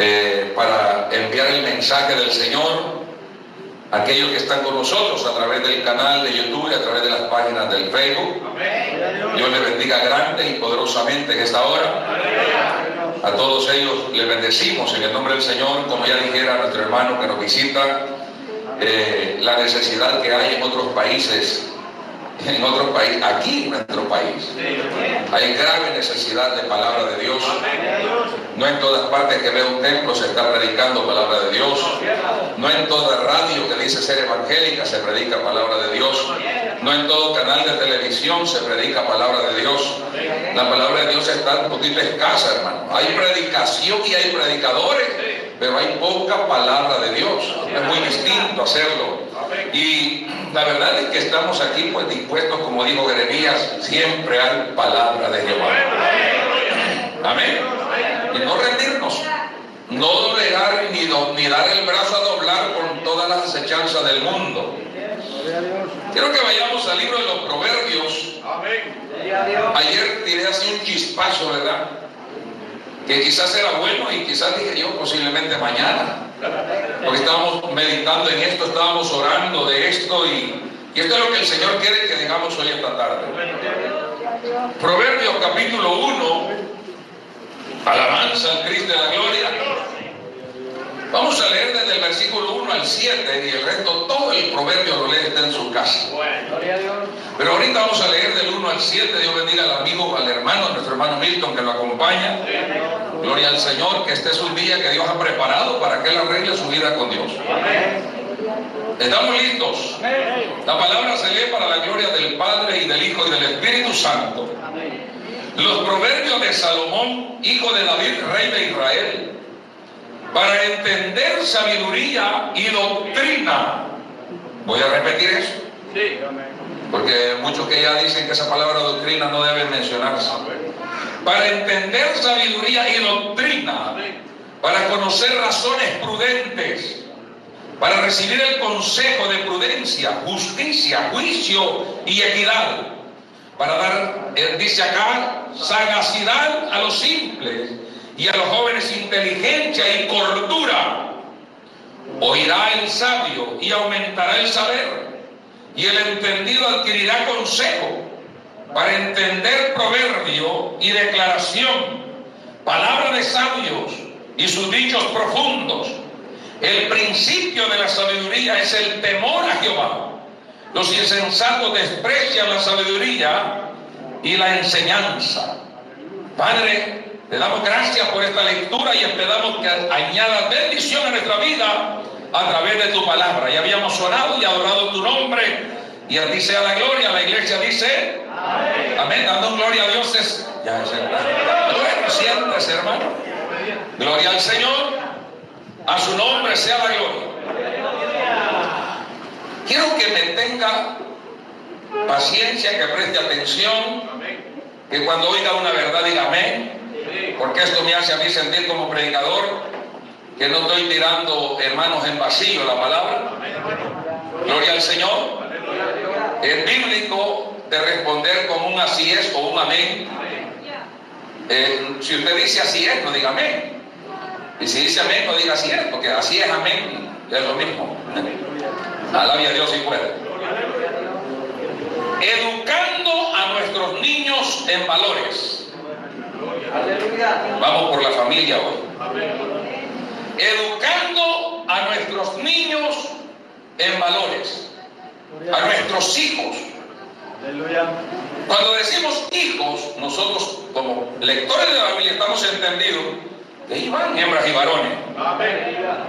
eh, para enviar el mensaje del Señor a aquellos que están con nosotros a través del canal de YouTube y a través de las páginas del Facebook. Dios les bendiga grande y poderosamente en esta hora. A todos ellos les bendecimos en el nombre del Señor, como ya dijera nuestro hermano que nos visita, eh, la necesidad que hay en otros países en otro país, aquí en nuestro país. Hay grave necesidad de palabra de Dios. No en todas partes que veo un templo se está predicando palabra de Dios. No en toda radio que dice ser evangélica se predica palabra de Dios. No en todo canal de televisión se predica palabra de Dios. La palabra de Dios está un poquito escasa, hermano. Hay predicación y hay predicadores, pero hay poca palabra de Dios. Es muy distinto hacerlo. Y la verdad es que estamos aquí pues dispuestos, como dijo Jeremías, siempre a palabra de Jehová. Amén. Y no rendirnos, no doblegar ni, ni dar el brazo a doblar con todas las acechanzas del mundo. Quiero que vayamos al libro de los Proverbios. Ayer tiré así un chispazo, ¿verdad? Que quizás era bueno y quizás dije yo posiblemente mañana. Porque estábamos meditando en esto, estábamos orando de esto y, esto es lo que el Señor quiere que digamos hoy esta tarde. Proverbios capítulo 1, alabanza al Cristo de la gloria. Vamos a leer desde el versículo 1 al 7 y el resto, todo el proverbio lo lee está en su casa. Pero ahorita vamos a leer del 1 al 7. Dios bendiga al amigo, al hermano, nuestro hermano Milton que lo acompaña. Gloria al Señor, que este es un día que Dios ha preparado para que él arregle su vida con Dios. ¿Estamos listos? La palabra se lee para la gloria del Padre y del Hijo y del Espíritu Santo. Los proverbios de Salomón, hijo de David, rey de Israel para entender sabiduría y doctrina. Voy a repetir eso. Porque muchos que ya dicen que esa palabra doctrina no debe mencionarse. Para entender sabiduría y doctrina, para conocer razones prudentes, para recibir el consejo de prudencia, justicia, juicio y equidad, para dar, eh, dice acá, sagacidad a los simples y a los jóvenes inteligencia y cordura. Oirá el sabio y aumentará el saber, y el entendido adquirirá consejo para entender proverbio y declaración, palabra de sabios y sus dichos profundos. El principio de la sabiduría es el temor a Jehová. Los insensatos desprecian la sabiduría y la enseñanza. Padre, te damos gracias por esta lectura y esperamos que añada bendición a nuestra vida a través de tu palabra. Ya habíamos orado y adorado tu nombre y a ti sea la gloria. La iglesia dice amén. Dando gloria a Dios es. Ya es Bueno, siéntese, hermano. Gloria al Señor. A su nombre sea la gloria. Quiero que me tenga paciencia, que preste atención, que cuando oiga una verdad diga amén porque esto me hace a mí sentir como predicador que no estoy tirando hermanos en vacío la palabra. Gloria al Señor. Es bíblico de responder con un así es o un amén. Eh, si usted dice así es, no diga amén. Y si dice amén, no diga así es, porque así es amén, es lo mismo. Alabia a Dios y puede. Educando a nuestros niños en valores. Vamos por la familia hoy. Educando a nuestros niños en valores, a nuestros hijos. Cuando decimos hijos, nosotros como lectores de la Biblia estamos entendidos que ahí van hembras y varones.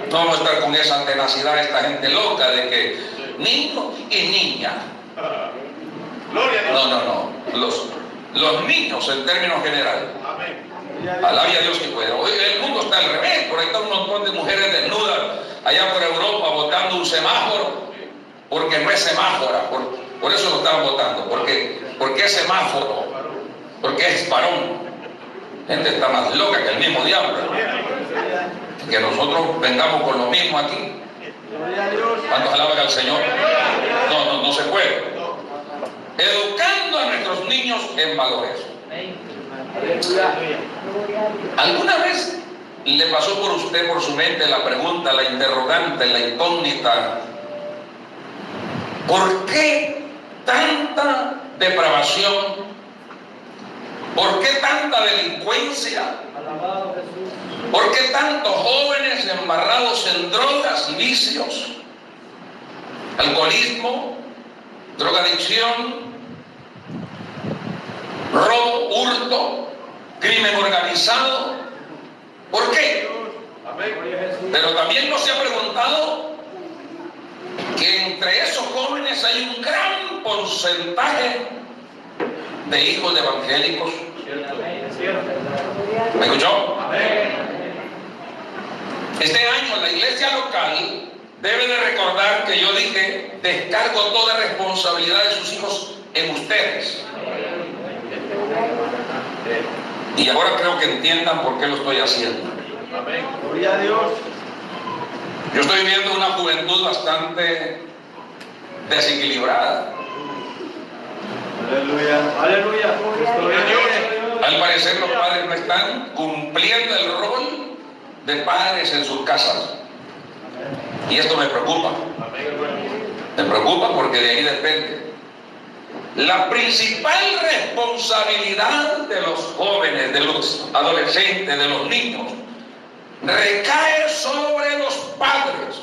No vamos a estar con esa tenacidad, esta gente loca de que niño y niña. No, no, no. Los, los niños en términos generales. Alabia a Dios que pueda. Hoy el mundo está al revés, por ahí está un montón de mujeres desnudas allá por Europa votando un semáforo, porque no es semáfora, por, eso lo estaban votando, porque, porque es semáforo, porque es varón. Gente está más loca que el mismo diablo. Que nosotros vengamos con lo mismo aquí. ¿Cuántos alaban al Señor? No, no, no se puede. Educando a nuestros niños en valores. ¿Alguna vez le pasó por usted, por su mente, la pregunta, la interrogante, la incógnita? ¿Por qué tanta depravación? ¿Por qué tanta delincuencia? ¿Por qué tantos jóvenes embarrados en drogas y vicios? Alcoholismo, drogadicción, robo, hurto, crimen organizado. ¿Por qué? Pero también nos ha preguntado que entre esos jóvenes hay un gran porcentaje de hijos evangélicos. ¿Me escuchó? Este año la iglesia local debe de recordar que yo dije, descargo toda responsabilidad de sus hijos en ustedes. Y ahora creo que entiendan por qué lo estoy haciendo. Gloria a Dios. Yo estoy viendo una juventud bastante desequilibrada. Aleluya. Aleluya. Al parecer los padres no están cumpliendo el rol de padres en sus casas. Y esto me preocupa. Me preocupa porque de ahí depende. La principal responsabilidad de los jóvenes, de los adolescentes, de los niños, recae sobre los padres.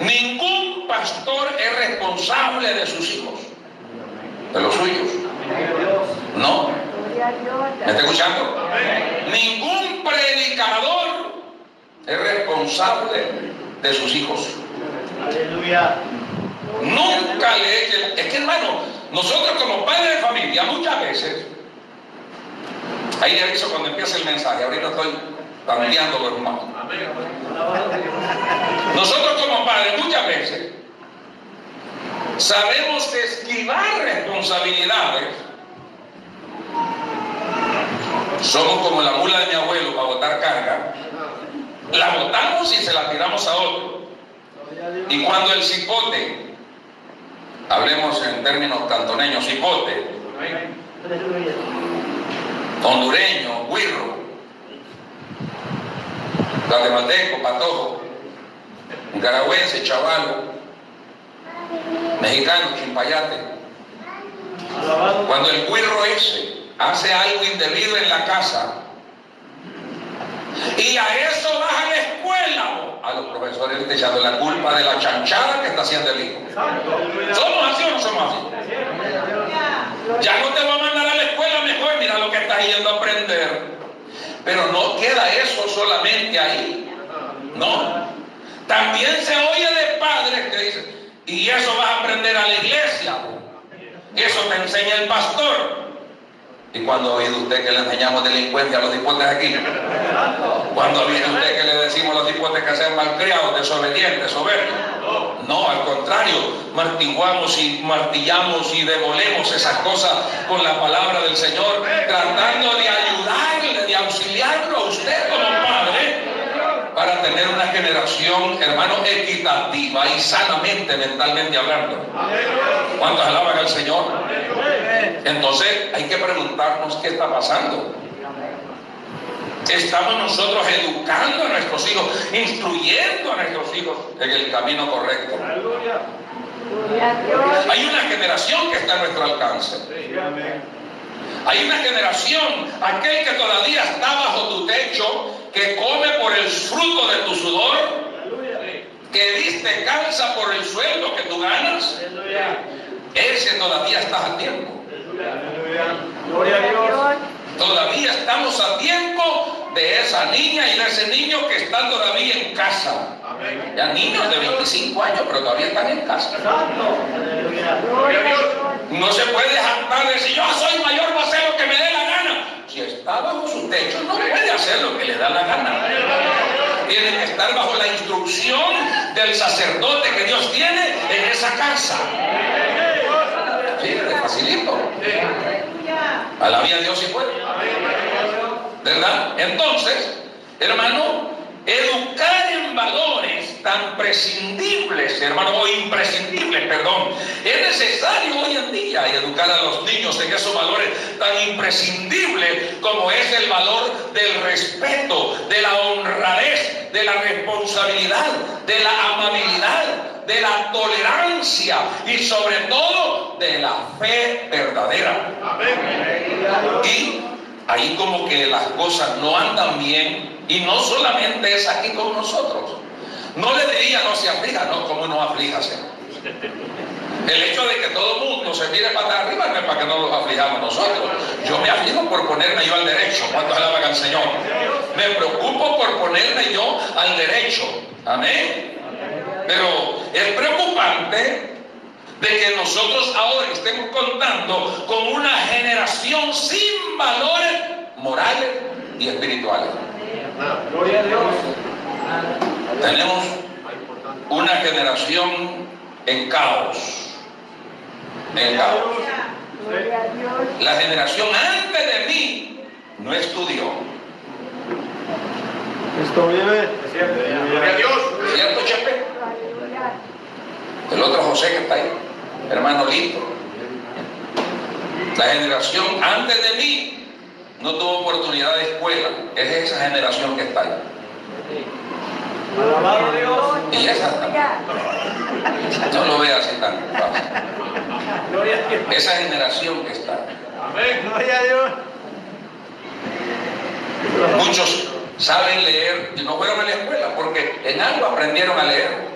Ningún pastor es responsable de sus hijos, de los suyos. No. ¿Me está escuchando? Ningún predicador es responsable de sus hijos. Aleluya. Nunca le echen. Es que hermano, nosotros como padres de familia muchas veces, ahí le aviso cuando empieza el mensaje, ahorita estoy cambiando los hermanos. Nosotros como padres muchas veces sabemos esquivar responsabilidades. Somos como la mula de mi abuelo para botar carga. La botamos y se la tiramos a otro. Y cuando el cipote hablemos en términos cantoneños, cipote, hondureño, guirro, guatemalteco, patojo, nicaragüense, chavalo, mexicano, chimpayate. Cuando el guirro ese hace algo indebido en la casa y a eso la escuela, a los profesores le echando la culpa de la chanchada que está haciendo el hijo. ¿Somos así o no somos así? Ya no te va a mandar a la escuela mejor, mira lo que estás yendo a aprender. Pero no queda eso solamente ahí. No. También se oye de padres que dicen, y eso vas a aprender a la iglesia. Eso te enseña el pastor. ¿Y cuando ha oído usted que le enseñamos delincuencia a los hipotes aquí? ¿Cuándo ha visto usted que le decimos a los hipotes que sean malcriados, desobedientes, soberbios? No, al contrario, martiguamos y martillamos y devolemos esas cosas con la palabra del Señor, tratando de ayudarle, de auxiliarlo a usted como para tener una generación, hermano, equitativa y sanamente, mentalmente hablando. ¿Cuántos alaban al Señor? Entonces hay que preguntarnos qué está pasando. Estamos nosotros educando a nuestros hijos, instruyendo a nuestros hijos en el camino correcto. Hay una generación que está a nuestro alcance. Hay una generación, aquel que todavía está bajo tu techo, que come por el fruto de tu sudor, que diste calza por el sueldo que tú ganas, ese todavía está a tiempo. Gloria a Dios. Todavía estamos a tiempo de esa niña y de ese niño que está todavía en casa. Ya niños de 25 años, pero todavía están en casa. No se puede jactar de decir, yo soy mayor, voy a hacer lo que me dé la gana. Si está bajo su techo, no puede hacer lo que le da la gana. Tiene que estar bajo la instrucción del sacerdote que Dios tiene en esa casa. Sí, facilito. Alabía a Dios y puede. ¿Verdad? Entonces, hermano, educar en valores tan prescindibles, hermano, o imprescindibles, perdón. Es necesario hoy en día educar a los niños en esos valores tan imprescindibles como es el valor del respeto, de la honradez, de la responsabilidad, de la amabilidad, de la tolerancia y sobre todo de la fe verdadera. Y ahí como que las cosas no andan bien y no solamente es aquí con nosotros. No le diría no se aflija, no, como no aflíjase. El hecho de que todo el mundo se mire para arriba no es para que no nos aflijamos nosotros. Yo me aflijo por ponerme yo al derecho. ¿Cuántos alaban al Señor? Me preocupo por ponerme yo al derecho. Amén. Pero es preocupante de que nosotros ahora estemos contando con una generación sin valores morales y espirituales. Tenemos una generación en caos. La generación antes de mí no estudió. Esto vive. Gloria a Dios. ¿Cierto, Chepe? El otro José que está ahí, hermano Lito. La generación antes de mí no tuvo oportunidad de escuela. Es esa generación que está ahí. Alabado Dios. Y esa no lo vea así tan fácil. Gloria a Dios. Esa generación que está. Amén. Gloria a Dios. Muchos saben leer y no fueron a la escuela porque en algo aprendieron a leer.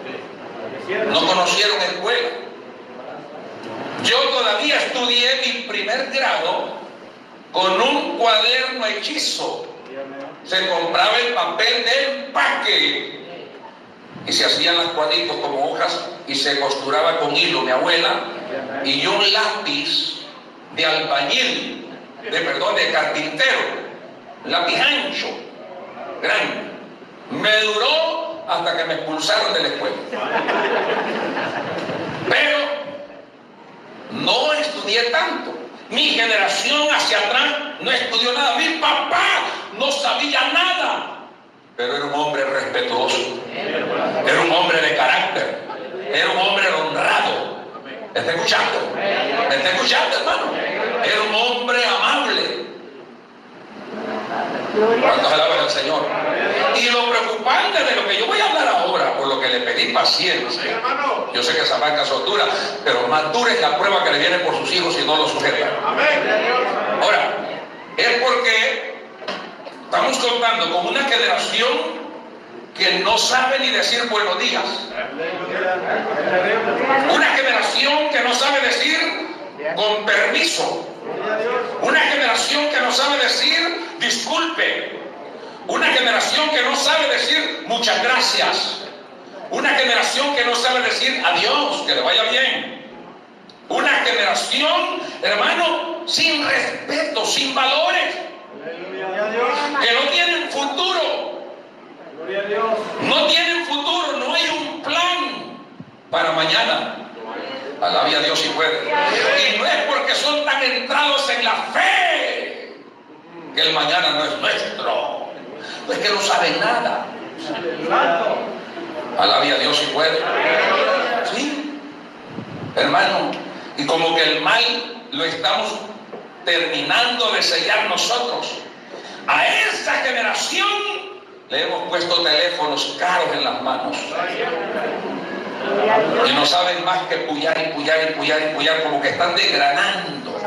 No conocieron escuela. Yo todavía estudié mi primer grado con un cuaderno hechizo. Se compraba el papel de empaque y se hacían los cuadritos como hojas y se costuraba con hilo mi abuela y un lápiz de albañil, de perdón, de carpintero, lápiz ancho, grande. Me duró hasta que me expulsaron de la escuela. Pero no estudié tanto. Mi generación hacia atrás no estudió nada. Mi papá no sabía nada. Pero era un hombre respetuoso. Era un hombre de carácter. Era un hombre honrado. ¿Me está escuchando? ¿Me está escuchando, hermano? Era un hombre amable. ¿Cuántos alaban al Señor? Y lo preocupante de lo que yo voy a hablar ahora, por lo que le pedí paciencia. Yo sé que esa banca son duras, pero más dura es la prueba que le viene por sus hijos si no lo sujeta. Ahora, es porque estamos contando con una generación que no sabe ni decir buenos días. Una generación que no sabe decir con permiso. Una generación que no sabe decir disculpe. Una generación que no sabe decir muchas gracias. Una generación que no sabe decir adiós, que le vaya bien. Una generación, hermano, sin respeto, sin valores, que no tienen futuro. No tienen futuro, no hay un plan para mañana. Alabe a Dios si puede. Y no es porque son tan entrados en la fe que el mañana no es nuestro. No es que no saben nada. Alabe a Dios si puede. Sí, hermano. Y como que el mal lo estamos terminando de sellar nosotros. A esa generación le hemos puesto teléfonos caros en las manos. Y no saben más que puyar y puyar y puyar y puyar, como que están desgranando.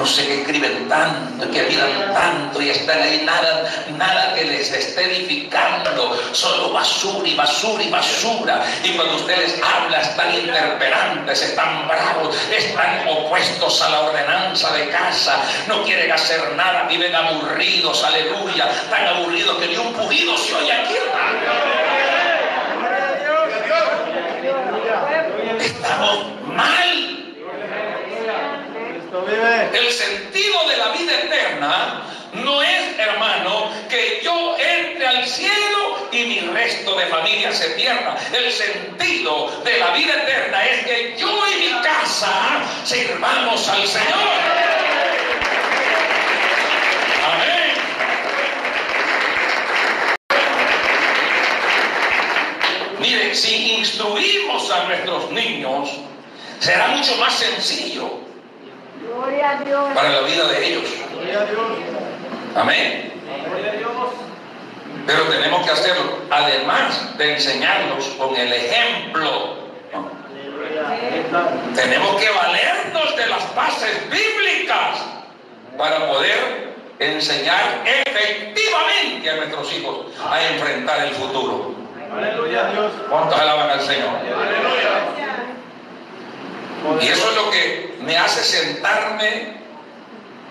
No sé que escriben tanto, que miran tanto y están ahí nada, nada que les esté edificando, solo basura y basura y basura. Y cuando usted les habla están interpelantes, están bravos, están opuestos a la ordenanza de casa, no quieren hacer nada, viven aburridos, aleluya, tan aburridos que ni un pujido se oye aquí, Estamos que se pierda. El sentido de la vida eterna es que yo y mi casa sirvamos al Señor. Amén. Miren, si instruimos a nuestros niños, será mucho más sencillo para la vida de ellos. Amén. A. Pero tenemos que hacerlo, además de enseñarlos con el ejemplo. Tenemos que valernos de las bases bíblicas para poder enseñar efectivamente a nuestros hijos a enfrentar el futuro. Aleluya a Dios. ¿Cuántos alaban al Señor? Aleluya. Y eso es lo que me hace sentarme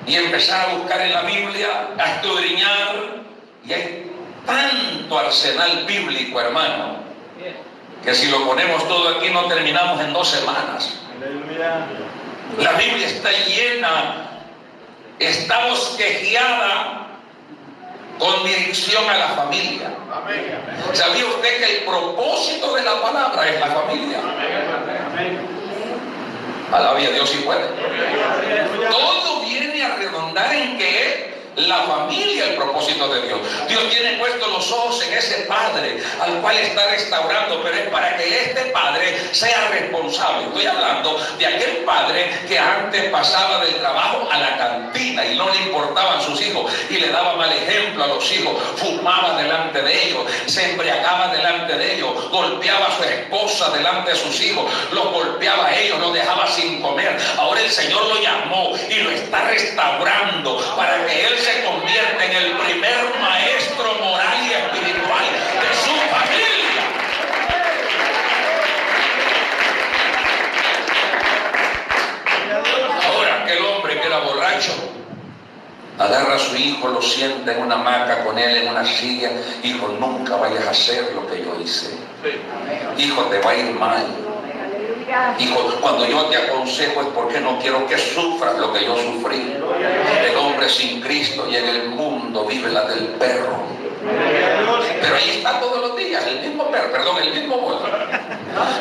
y empezar a buscar en la Biblia, a escudriñar. Y hay tanto arsenal bíblico, hermano, que si lo ponemos todo aquí no terminamos en dos semanas. La Biblia está llena, está bosquejeada con dirección a la familia. ¿Sabía usted que el propósito de la palabra es la familia? Amén. Alabe a Dios si puede. Todo viene a redondar en que la familia el propósito de Dios. Dios tiene puestos los ojos en ese padre al cual está restaurando, pero es para que este padre sea responsable. Estoy hablando de aquel padre que antes pasaba del trabajo a la cantina y no le importaban sus hijos y le daba mal ejemplo a los hijos, fumaba delante de ellos, se embriagaba delante de ellos, golpeaba a su esposa delante de sus hijos, los golpeaba a ellos, los dejaba sin comer. Ahora el Señor lo llamó y lo está restaurando para que él se convierta en el primer maestro moral y espiritual de su familia. Ahora aquel hombre que era borracho agarra a su hijo, lo sienta en una hamaca con él en una silla, hijo, nunca vayas a hacer lo que yo hice. Hijo, te va a ir mal. Hijo, cuando yo te aconsejo es porque no quiero que sufras lo que yo sufrí. El hombre sin Cristo y en el mundo vive la del perro. Pero ahí está todos los días, el mismo perro, perdón, el mismo modo.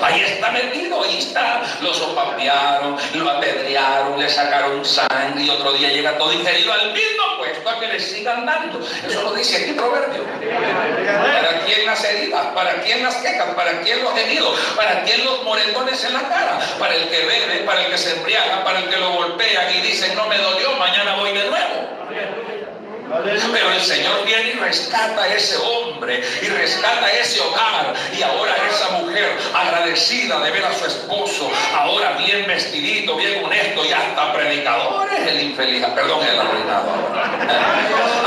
Ahí está metido, ahí está. Lo sopapearon, lo apedrearon, le sacaron sangre y otro día llega todo ingerido al mismo puesto a que le sigan dando. Eso lo dice aquí Proverbio. ¿Para quién las heridas? ¿Para quién las quejas? ¿Para quién los heridos? ¿Para quién los moretones en la cara? Para el que bebe, para el que se embriaga, para el que lo golpean y dicen no me dolió, mañana voy de nuevo. Pero el Señor viene y rescata a ese hombre y rescata ese hogar. Y ahora esa mujer agradecida de ver a su esposo, ahora bien vestidito, bien honesto y hasta predicadores, el infeliz, perdón, el arruinado.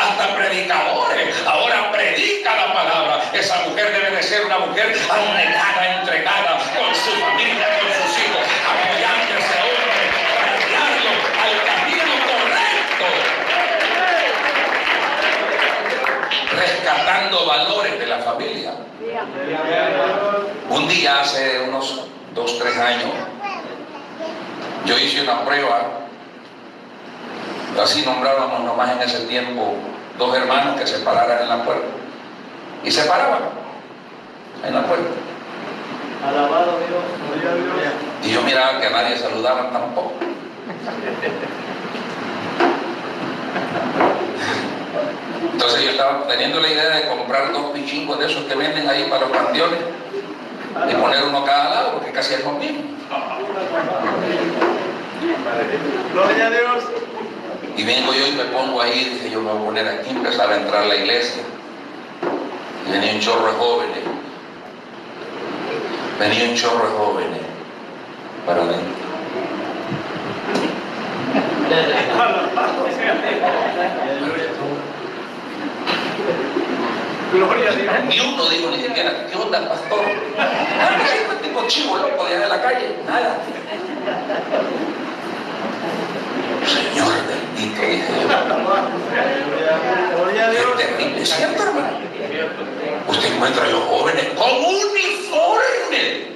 Hasta predicadores, ahora predica la palabra. Esa mujer debe de ser una mujer abnegada, entregada con su familia, con sus hijos, apoyando a ese hombre para guiarlo al camino correcto. Rescatando valores de la familia. Un día, hace unos dos, tres años, yo hice una prueba, así nombrábamos nomás en ese tiempo dos hermanos que se pararan en la puerta. Y se paraban en la puerta. Alabado Dios. Gloria a Dios. Y yo miraba que nadie saludaban tampoco. Entonces yo estaba teniendo la idea de comprar dos pichingos de esos que venden ahí para los panteones y poner uno a cada lado, porque casi es lo mismo. Gloria a Dios. Y vengo yo y me pongo ahí, dije yo me voy a poner aquí, empezaba a entrar a la iglesia. Y venía un chorro de jóvenes. Venía un chorro de jóvenes para adentro. Gloria a Dios. Ni uno dijo ni siquiera, ¿qué onda, pastor? ¿qué es este tipo chivo loco de de la calle? Nada. Señor bendito, dije yo. Gloria a Dios. terrible, ¿cierto, hermano? Usted encuentra a los jóvenes con uniforme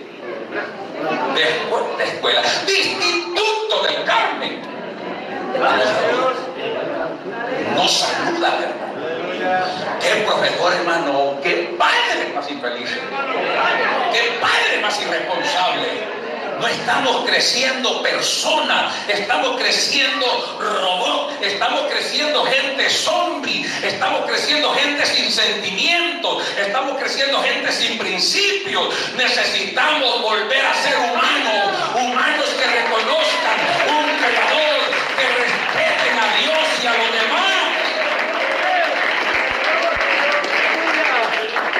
de escuela, de, escuela, de Instituto del Carmen. No saluda, hermano. Qué profesor, hermano. Qué padre más infeliz. Qué padre más irresponsable. No estamos creciendo personas, estamos creciendo robots, estamos creciendo gente zombie, estamos creciendo gente sin sentimientos, estamos creciendo gente sin principios. Necesitamos volver a ser humanos, humanos que reconozcan un creador, que respeten a Dios y a los demás.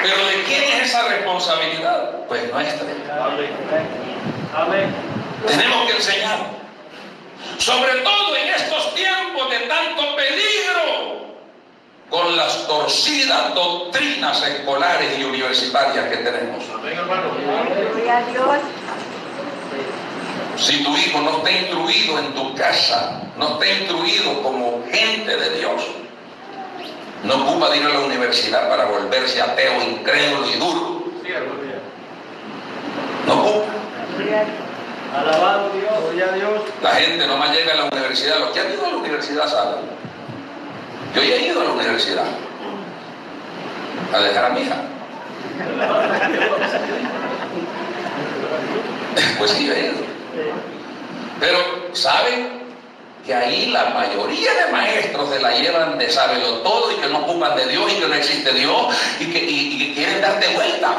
Pero ¿de quién es esa responsabilidad? Pues nuestra. Amén. Amén. Tenemos que enseñar. Sobre todo en estos tiempos de tanto peligro, con las torcidas doctrinas escolares y universitarias que tenemos. Amén, hermano. Gloria a Dios. Si tu hijo no está instruido en tu casa, no está instruido como gente de Dios, no ocupa de ir a la universidad para volverse ateo, incrédulo y duro. No ocupa. Alabado Dios. Dios. La gente nomás llega a la universidad. Los que han ido a la universidad saben. Yo ya he ido a la universidad. A dejar a mi hija. Pues sí, yo he ido. Pero, ¿saben? Que ahí la mayoría de maestros se la llevan de sábelo todo y que no ocupan de Dios y que no existe Dios y que, y- y que quieren darte vuelta.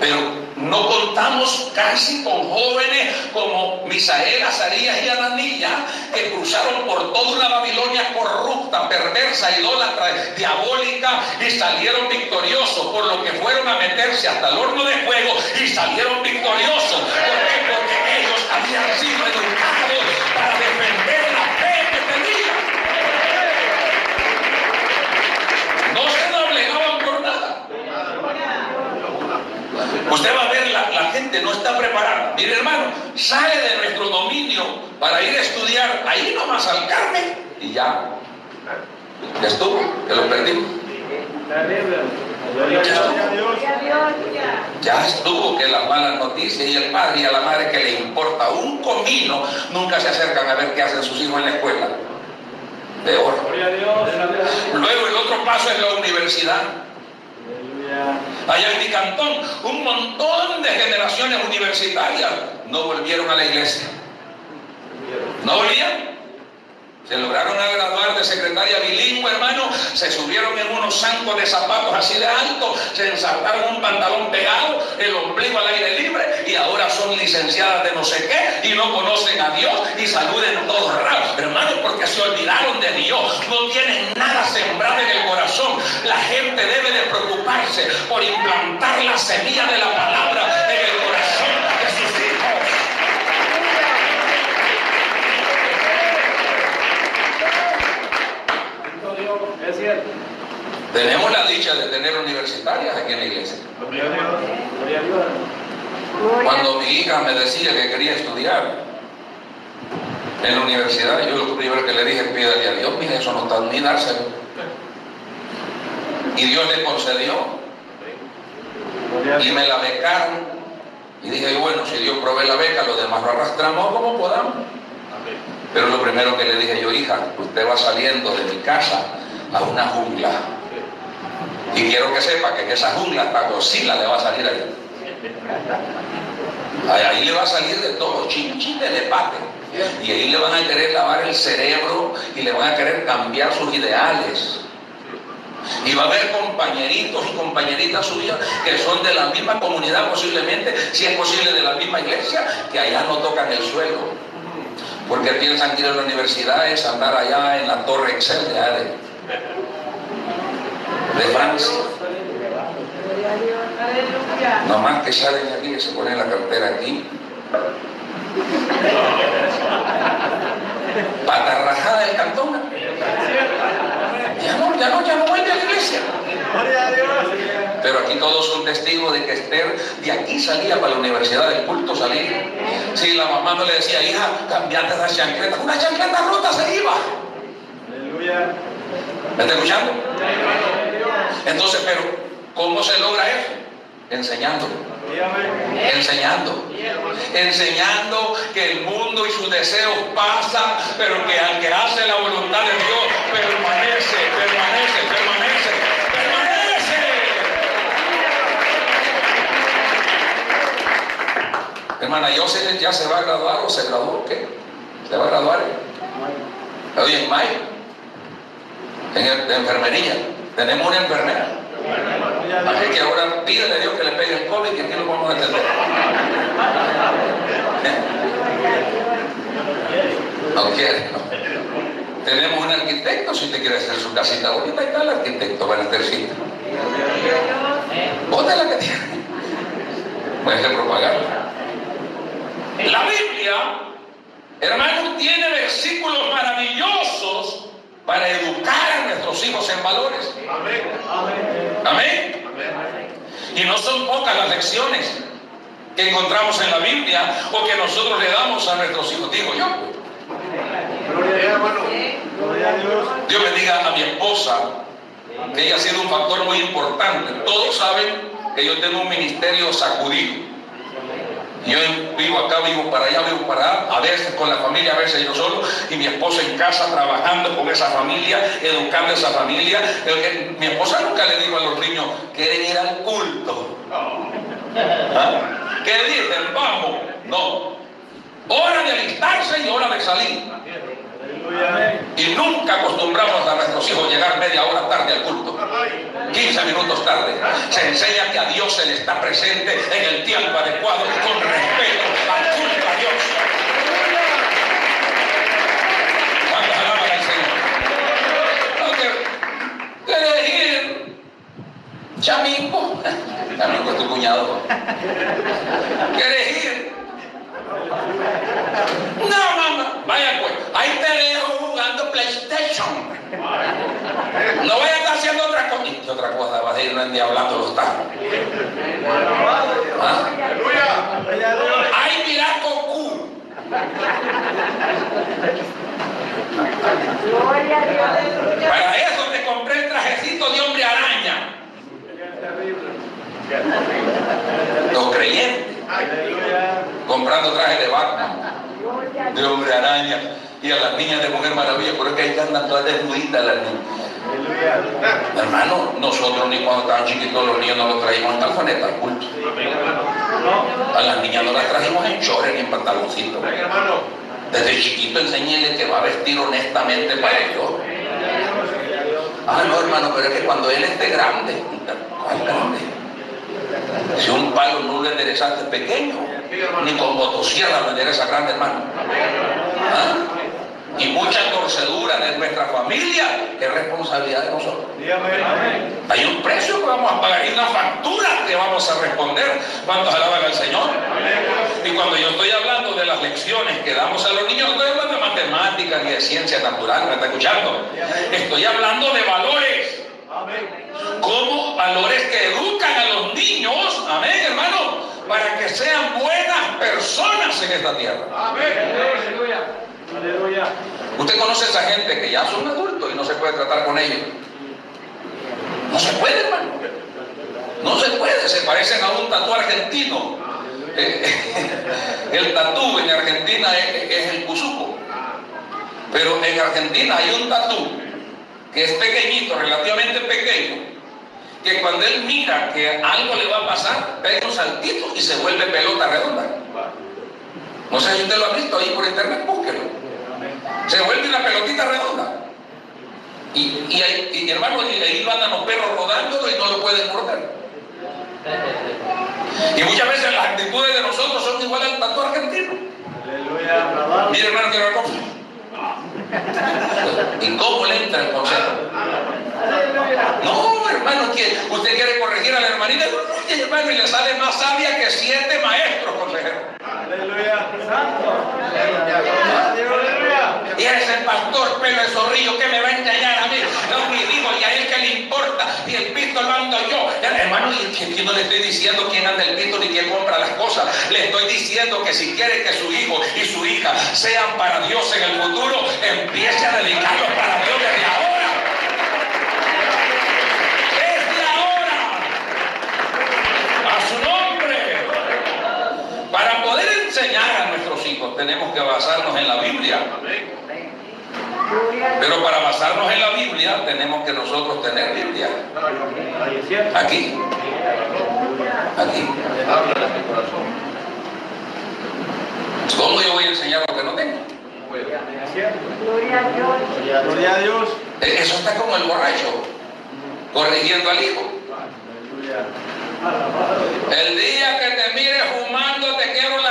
Pero no contamos casi con jóvenes como Misael, Azarías y Ananilla que cruzaron por toda una Babilonia corrupta, perversa, idólatra, diabólica y salieron victoriosos, por lo que fueron a meterse hasta el horno de fuego y salieron victoriosos. ¿Por qué? Porque ellos habían sido educados para defender la fe que tenían. No se doblegaban por nada. Usted va a ver, la, la gente no está preparada. Mire hermano, sale de nuestro dominio para ir a estudiar ahí nomás al Carmen y ya. Ya estuvo, que lo perdimos. Terrible. Gloria a Dios. Gloria a Dios. Ya estuvo que las malas noticias y el padre y a la madre que le importa un comino nunca se acercan a ver qué hacen sus hijos en la escuela. Peor. Gloria a Dios. Luego el otro paso es la universidad. Allá en mi cantón, un montón de generaciones universitarias no volvieron a la iglesia. ¿No volvían? Se lograron a graduar de secretaria bilingüe, hermano. Se subieron en unos zancos de zapatos así de alto. Se ensartaron un pantalón pegado, el ombligo al aire libre. Y ahora son licenciadas de no sé qué. Y no conocen a Dios. Y saluden todos raros. Hermano, porque se olvidaron de Dios. No tienen nada sembrado en el corazón. La gente debe de preocuparse por implantar la semilla de la palabra en el corazón de sus hijos. Bendito Dios. Es cierto. Tenemos la dicha de tener universitarias aquí en la iglesia. Cuando mi hija me decía que quería estudiar en la universidad, yo lo primero que le dije, pídale a Dios, mira, eso no está ni dárselo. Y Dios le concedió y me la becaron. Y dije, bueno, si Dios provee la beca, los demás lo arrastramos como podamos. Pero lo primero que le dije yo, hija, usted va saliendo de mi casa a una jungla. Y quiero que sepa que en esa jungla hasta Godzilla le va a salir ahí. Ahí, le va a salir de todo, chinchín de lepate. Y ahí le van a querer lavar el cerebro y le van a querer cambiar sus ideales. Y va a haber compañeritos y compañeritas suyas que son de la misma comunidad posiblemente, si es posible de la misma iglesia, que allá no tocan el suelo. Porque piensan que ir a la universidad es andar allá en la torre Excel de, allá de, de Francia. Nomás que salen aquí, que se ponen la cartera aquí. Patarrajada del cantón. Ya no, ya no, ya no vuelve a la iglesia. Pero aquí todos son testigos de que Esther de aquí salía para la universidad del culto salía. Si la mamá no le decía, hija, cambiate las chancletas, una chancleta rota se iba. Aleluya. ¿Me está escuchando? Entonces, pero, ¿cómo se logra eso? Enseñando. Enseñando, enseñando que el mundo y sus deseos pasan, pero que al que hace la voluntad de Dios permanece, permanece, permanece, permanece. hermana Jocelyn ya se va a graduar o se graduó, ¿qué? Se va a graduar hoy en mayo, en, de enfermería. Tenemos una enfermera. Así que ahora pídele a Dios que le pegue el COVID y aquí lo vamos a atender. No quiere, no. Tenemos un arquitecto, si te quiere hacer su casita bonita, ahí está el arquitecto, van a hacer cita. Vos de la que tiene. Puedes que propagarla. La Biblia, hermanos, tiene versículos maravillosos para educar a nuestros hijos en valores. Amén. Y no son pocas las lecciones que encontramos en la Biblia o que nosotros le damos a nuestros hijos. Digo yo. Dios bendiga a mi esposa, que ella ha sido un factor muy importante. Todos saben que yo tengo un ministerio sacudido. Yo vivo acá, vivo para allá, vivo para allá, a veces con la familia, a veces yo solo, y mi esposa en casa trabajando con esa familia, educando a esa familia. Mi esposa nunca le dijo a los niños, quieren ir al culto. ¿Ah? ¿Qué dicen? Vamos. No. Hora de alistarse y hora de salir. Y nunca acostumbramos a nuestros hijos llegar media hora tarde al culto. 15 minutos tarde. Se enseña que a Dios se le está presente en el tiempo adecuado, con respeto al culto a Dios. ¿Cuántos Señor? No, que- ¿Quieres ir? Chamico. Chamico es tu cuñado. ¿Quieres ir? No, mamá. Vaya pues. Ahí te PlayStation. No vaya a estar haciendo otra cosa. ¿Y qué otra cosa? Vas a ir hablando los tacos. ¿Ah? Ay, mira Goku. Para eso te compré el trajecito de hombre araña. Los creyentes comprando traje de Batman, de hombre araña. Y a las niñas de Mujer Maravilla, por eso que ahí andan todas desnuditas las niñas. Hermano, nosotros ni cuando estaban chiquitos los niños no los traíamos en talfoneta al culto. A las niñas no las trajimos en chores ni en pantaloncito. hermano. Desde chiquito enseñéle que va a vestir honestamente para Dios. Ah, no, hermano, pero es que cuando él esté grande, ¿cuál grande? Si un palo no lo enderezaste pequeño, ni con motosierra lo endereza grande, hermano. ¿Ah? Y mucha torcedura de nuestra familia es responsabilidad de nosotros. Hay un precio que vamos a pagar y una factura que vamos a responder. ¿Cuántos alaban al Señor? Y cuando yo estoy hablando de las lecciones que damos a los niños, no estoy hablando de matemáticas ni de ciencia natural, ¿me está escuchando? Estoy hablando de valores. Amén. Como valores que educan a los niños, amén, hermano, para que sean buenas personas en esta tierra. Amén. Usted conoce a esa gente que ya son adultos y no se puede tratar con ellos. No se puede, hermano. No se puede, se parecen a un tatu argentino. Eh, el tatú en Argentina es, es el cuzuco. Pero en Argentina hay un tatú que es pequeñito, relativamente pequeño, que cuando él mira que algo le va a pasar, pega un saltito y se vuelve pelota redonda. No sé si usted lo ha visto ahí por internet, búsquelo. Se vuelve una pelotita redonda. Y, y, ahí- y, hermano, y ahí lo andan los perros rodándolo y no lo pueden morder. Y muchas veces las actitudes de nosotros son igual al tatu argentino. Aleluya. Mire, hermano, que no cosa. ¿Y cómo le entra el consejo? No, hermano, que usted quiere corregir a la hermanita, y hermano, y le sale más sabia que siete maestros consejeros. Aleluya. Santo. Y ese pastor pelo de zorrillo que me va a engañar a mí, no mi hijo, y a él que le importa, y el pito lo ando yo. Hermano, y que no le estoy diciendo quién anda el pito ni quién compra las cosas, le estoy diciendo que si quiere que su hijo y su hija sean para Dios en el futuro, empiece a dedicarlos para Dios desde ahora. Desde ahora. A su nombre. Para poder enseñar a tenemos que basarnos en la Biblia. Pero para basarnos en la Biblia tenemos que nosotros tener Biblia. Aquí. Aquí. ¿Cómo yo voy a enseñar lo que no tengo? Gloria a Dios. Gloria a Dios. Eh, Eso está como el borracho, corrigiendo al hijo. El día que te mire fumando, te quiero la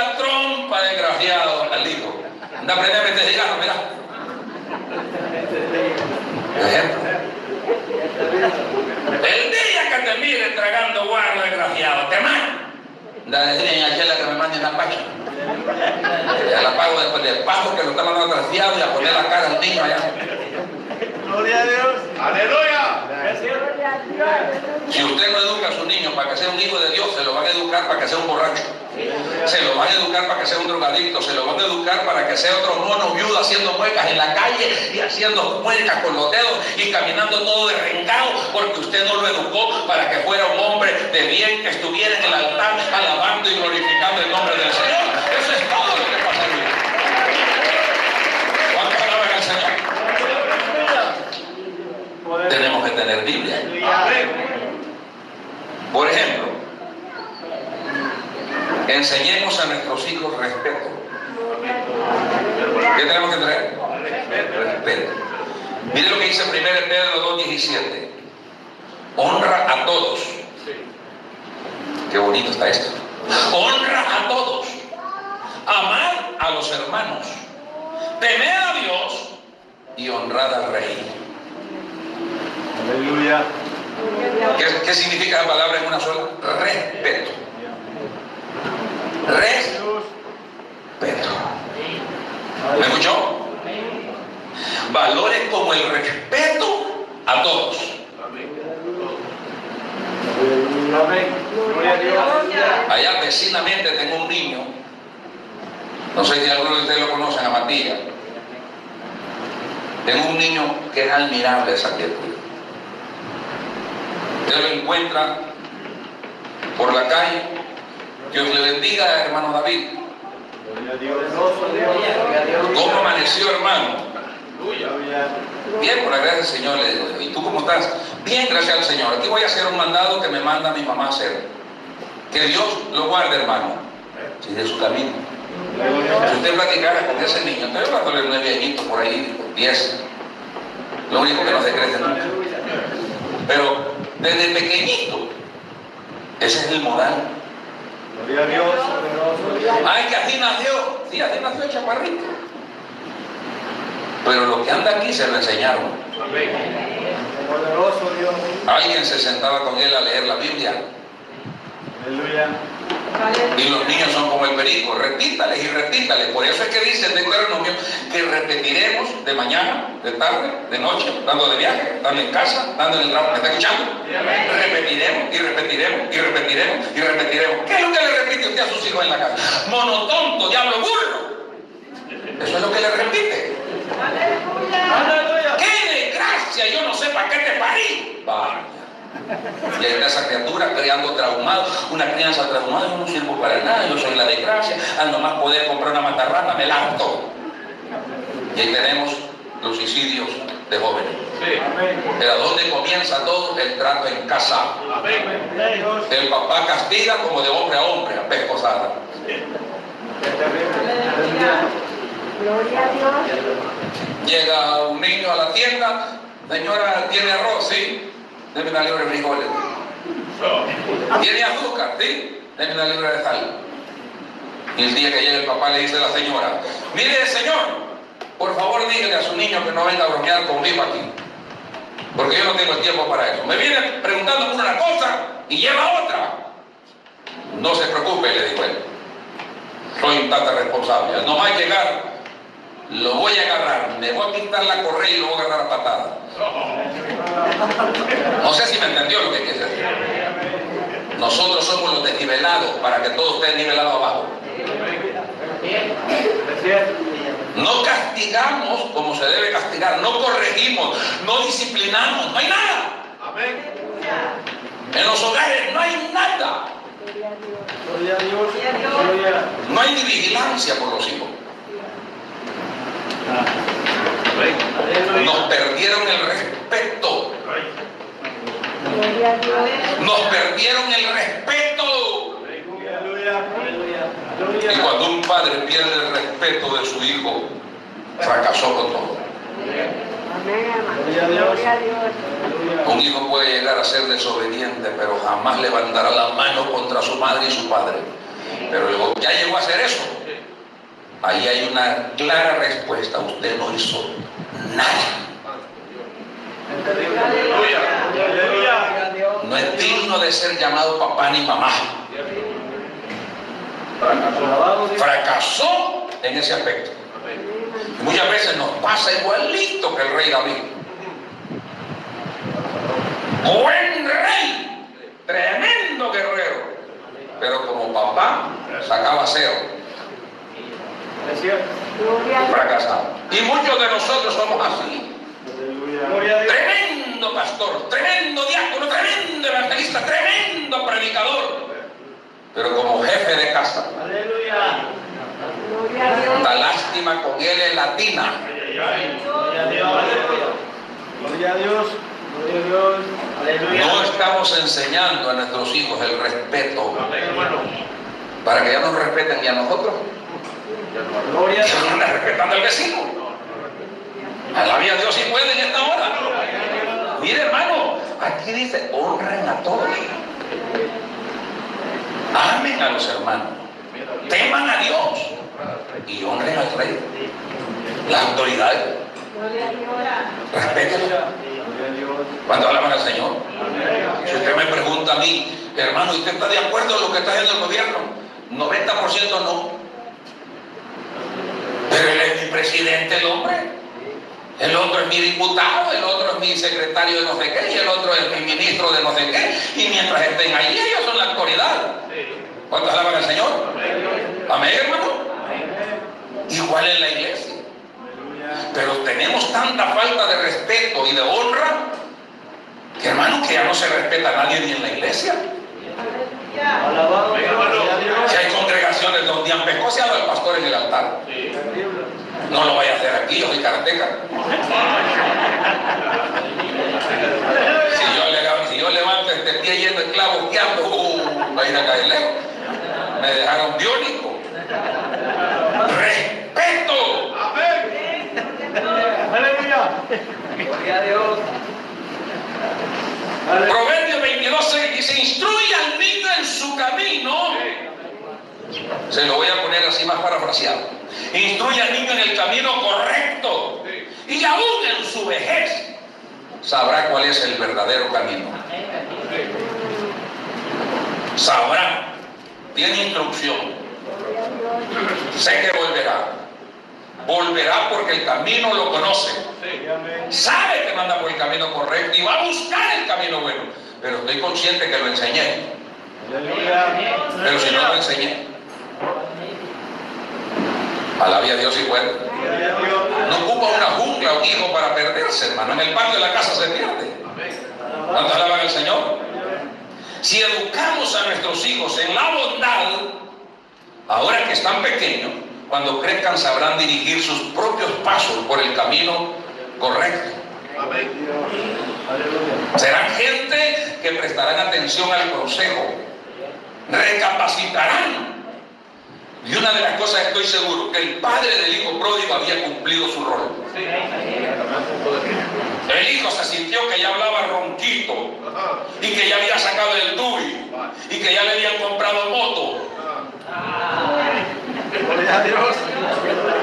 Anda, este cigarro, mira. El día que te mire tragando guardo, desgraciado, te mato. Anda, decirle a Chela que me mande una pacha. Ya la pago después del pago que lo está mandando desgraciado y a poner la cara al niño allá. Gloria a Dios. Aleluya. Si usted no educa a su niño para que sea un hijo de Dios, se lo van a educar para que sea un borracho. Se lo van a educar para que sea un drogadicto, se lo van a educar para que sea otro mono viudo haciendo muecas en la calle y haciendo muecas con los dedos y caminando todo derrencado porque usted no lo educó para que fuera un hombre de bien que estuviera en el altar alabando y glorificando el nombre del Señor. Eso es todo lo que pasaría. ¿Cuántas alaban al Señor? Tenemos que tener Biblia. Por ejemplo, enseñemos a nuestros hijos respeto. ¿Qué tenemos que traer? Respeto. Mire lo que dice 1 Pedro 2.17. Honra a todos. Qué bonito está esto. Honra a todos. Amad a los hermanos. Temed a Dios y honrad al rey. Aleluya. ¿Qué, qué significa la palabra en una sola? Respeto. Respeto. ¿Me escuchó? Valores como el respeto a todos. Amén. Gloria a Dios. Allá vecinamente tengo un niño, no sé si algunos de ustedes lo conocen, a Matías. Tengo un niño que es admirable esa criatura. Usted lo encuentra por la calle. Dios le bendiga, hermano David. ¿Cómo amaneció, hermano? Bien, por la gracia del Señor, le digo. ¿Y tú cómo estás? Bien, gracias al Señor. Aquí voy a hacer un mandado que me manda mi mamá a hacer. Que Dios lo guarde, hermano. Sigue su camino. Si usted platicara con ese niño, estoy hablando de nueve añitos por ahí, diez. Lo único que no se crece nunca. Pero desde pequeñito, ese es el moral. Gloria a Dios. Ay, que así nació. Sí, así nació el chaparrito. Pero lo que anda aquí se lo enseñaron. Poderoso Dios. Alguien se sentaba con él a leer la Biblia. Aleluya. Y los niños son como el perico, repítales y repítales. Por eso es que dice el Deuteronomio que repetiremos de mañana, de tarde, de noche, dando de viaje, estando en casa, dando en el trabajo. ¿Me está escuchando? Repetiremos y repetiremos y repetiremos y repetiremos. ¿Qué es lo que le repite usted a sus hijos en la casa? Monotonto, diablo burro. Eso es lo que le repite. Aleluya. ¡Qué desgracia! Yo no sé para qué te parí. Vaya. Y está esa criatura creando traumado, una crianza traumada, yo no sirvo para nada, yo soy la desgracia, al nomás poder comprar una matarrana me harto. Y ahí tenemos los suicidios de jóvenes. ¿Pero dónde comienza todo? El trato en casa. El papá castiga como de hombre a hombre, a pescosada. Gloria a Dios. Llega un niño a la tienda, señora, ¿tiene arroz? Sí. Deme una libra de frijoles. ¿Tiene azúcar? Sí. Deme una libra de sal. Y el día que llega el papá le dice a la señora, mire señor, por favor dígale a su niño que no venga a bromear conmigo aquí. Porque yo no tengo tiempo para eso. Me viene preguntando por una cosa y lleva otra. No se preocupe, le dijo él. Soy un tata responsable. Al nomás llegar, lo voy a agarrar, me voy a quitar la correa y lo voy a agarrar a patada. No sé si me entendió lo que quise decir. Nosotros somos los desnivelados para que todo esté nivelado abajo. No castigamos como se debe castigar, no corregimos, no disciplinamos, no hay nada. Amén. En los hogares no hay nada. Gloria a Dios. Gloria. No hay ni vigilancia por los hijos. Nos perdieron el respeto. Nos perdieron el respeto. Y cuando un padre pierde el respeto de su hijo, fracasó con todo. Un hijo puede llegar a ser desobediente, pero jamás levantará la mano contra su madre y su padre. Pero ya llegó a hacer eso. Ahí hay una clara respuesta. Usted no hizo nada. No es digno de ser llamado papá ni mamá. Fracasó en ese aspecto. Muchas veces nos pasa igualito que el rey David. Buen rey, tremendo guerrero, pero como papá sacaba cero, Fracasado. Y muchos de nosotros somos así. Tremendo pastor, tremendo diácono, tremendo evangelista, tremendo predicador, pero como jefe de casa, Aleluya. Gloria a Dios. da lástima con él en latina. Gloria a Dios. Gloria a Dios. Gloria a Dios. Aleluya. No estamos enseñando a nuestros hijos el respeto para que ya nos respeten y a nosotros. Gloria no anda respetando al vecino. Alabia a Dios si puede en esta hora. Mire, hermano, aquí dice: honren a todos. Amen a los hermanos. Teman a Dios y honren al rey. Las autoridades, Dios. Cuando alaban al Señor. Si usted me pregunta a mí, hermano, ¿y usted está de acuerdo en lo que está haciendo el gobierno? 90% no. Pero él es mi presidente, el hombre. El otro es mi diputado, el otro es mi secretario de no sé qué, y el otro es mi ministro de no sé qué. Y mientras estén ahí, ellos son la autoridad. ¿Cuántos alaban al Señor? Amén, hermano. Igual en la iglesia. Pero tenemos tanta falta de respeto y de honra que hermano que ya no se respeta a nadie ni en la iglesia. Si hay congregaciones donde han pescoceado al pastor en el altar. No lo vaya a hacer aquí, yo soy karateca. Si yo, levanto este pie clavos, ¿qué hago? Uh, va a ir a caer lejos. Me dejaron biónico. ¡Respeto! Aleluya. Gloria a Dios. Aleluya. Proverbios 22 6 dice, instruye al niño en su camino. Se lo voy a poner así más parafraseado. Instruye al niño en el camino correcto. Y aún en su vejez sabrá cuál es el verdadero camino. Sabrá. Tiene instrucción. Sé que volverá. Volverá porque el camino lo conoce. Sabe que manda por el camino correcto y va a buscar el camino bueno. Pero estoy consciente que lo enseñé. Pero si no lo enseñé, alabia Dios y Dios. No ocupa una jungla un hijo para perderse, hermano. En el patio de la casa se pierde. ¿Cuánto alaban al Señor? Si educamos a nuestros hijos en la bondad, ahora que están pequeños, cuando crezcan sabrán dirigir sus propios pasos por el camino correcto. Serán gente que prestarán atención al consejo, recapacitarán. Y una de las cosas estoy seguro, que el padre del hijo pródigo había cumplido su rol. El hijo se sintió que ya hablaba ronquito y que ya había sacado el DUI y que ya le habían comprado moto.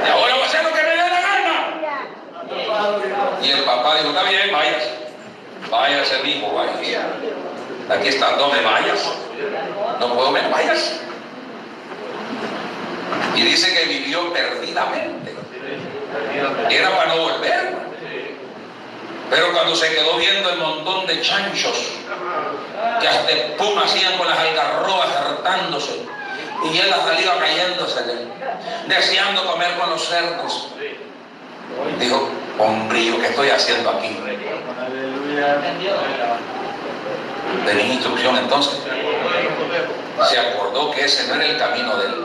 Y ahora va a hacer lo que me dé la gana. Y el papá dijo, está bien, váyase. Váyase, hijo, váyase. Aquí está, no me vayas. No puedo, me vayas. Y dice que vivió perdidamente. Era para no volver. Pero cuando se quedó viendo el montón de chanchos que hasta espuma hacían con las algarrobas hartándose y él la saliva cayéndose, deseando comer con los cerdos. Dijo, hombrillo, ¿qué estoy haciendo aquí? Aleluya. Tenía instrucción entonces. Se acordó que ese no era el camino de él.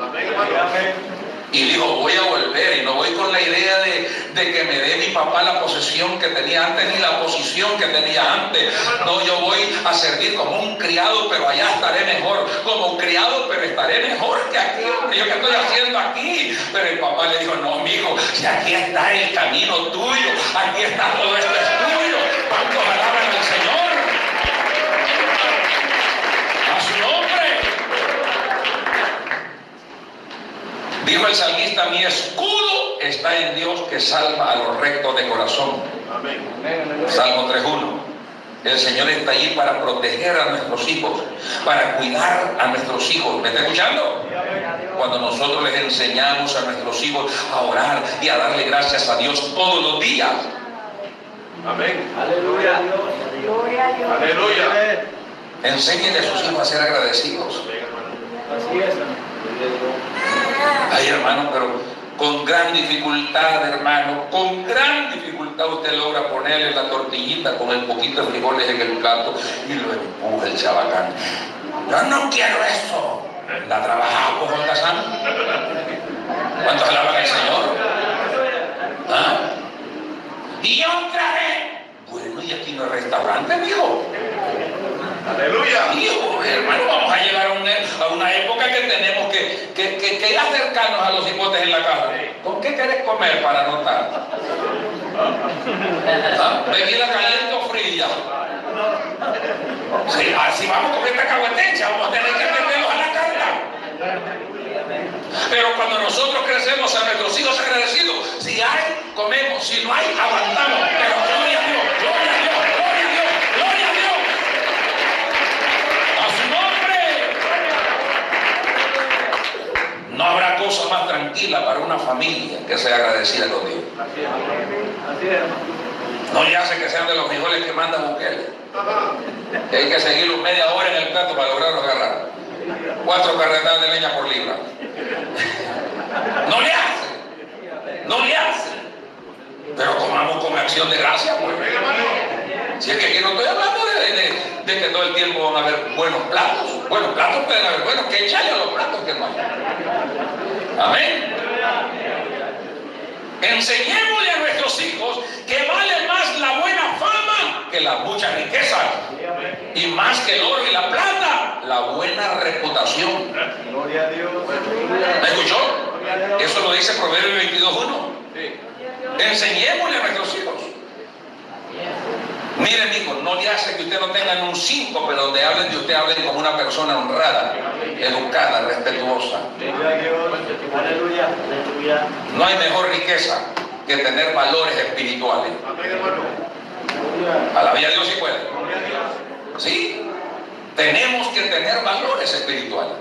Y dijo, voy a volver y no voy con la idea de, de, que me dé mi papá la posición que tenía antes ni la posición que tenía antes. No, yo voy a servir como un criado, pero allá estaré mejor. Como criado, pero estaré mejor que aquí. Yo qué estoy haciendo aquí. Pero el papá le dijo, no, mi hijo, si aquí está el camino tuyo, aquí está todo esto es tuyo. ¿Cuántos alaban al Señor? A su nombre. Dijo el salmista, mi escudo está en Dios que salva a los rectos de corazón. Salmo 3.1. El Señor está allí para proteger a nuestros hijos, para cuidar a nuestros hijos. ¿Me está escuchando? Cuando nosotros les enseñamos a nuestros hijos a orar y a darle gracias a Dios todos los días. Amén. Aleluya. Gloria a Dios. Aleluya. Enséñenle a sus hijos a ser agradecidos. Así es. Ay, hermano, pero con gran dificultad, hermano, con gran dificultad usted logra ponerle la tortillita con el poquito de frijoles en el plato y lo empuja el chabacán. Yo no quiero eso. La trabajamos con Kazán. ¿Cuántos alaban al Señor? ¿Ah? Y otra vez. Bueno, y aquí no hay restaurante, mijo. Aleluya. Hermano, vamos a llegar a una, a una época que tenemos que, que, que, que acercarnos a los hipotes en la casa. ¿Con qué querés comer para anotar? ¿Ah? ¿Bebida caliente o fría? Sí, así vamos con esta caguetecha, vamos a tener que meterlos a la carta. Pero cuando nosotros crecemos a nuestros hijos agradecidos, si hay, comemos, si no hay, aguantamos. Pero gloria a Dios, gloria a Dios, gloria a Dios, gloria a Dios. A su nombre. No habrá cosa más tranquila para una familia que sea agradecida con Dios. No le hace que sean de los frijoles que manda Bukele. Hay que seguirlos media hora en el plato para lograrlo agarrar. Cuatro carretas de leña por libra. No le hace. No le hace. Pero comamos con acción de gracia, pues. Si es que aquí no estoy hablando de, de- de que todo el tiempo van a haber buenos platos. Buenos platos pueden haber buenos, que echarle a los platos que no hay. Amén. Enseñémosle a nuestros hijos que vale más la buena fama que las muchas riquezas. Y más que el oro y la plata, la buena reputación. Gloria a Dios. ¿Me escuchó? Eso lo dice Proverbio 22.1. Sí. Enseñémosle a nuestros hijos. Miren, hijos, no le hace que usted no tengan un 5, pero donde hablen de usted, hablen como una persona honrada, educada, respetuosa. A. No hay mejor riqueza que tener valores espirituales. Amén, hermano. Alabía a Dios si puede. A. Sí, tenemos que tener valores espirituales.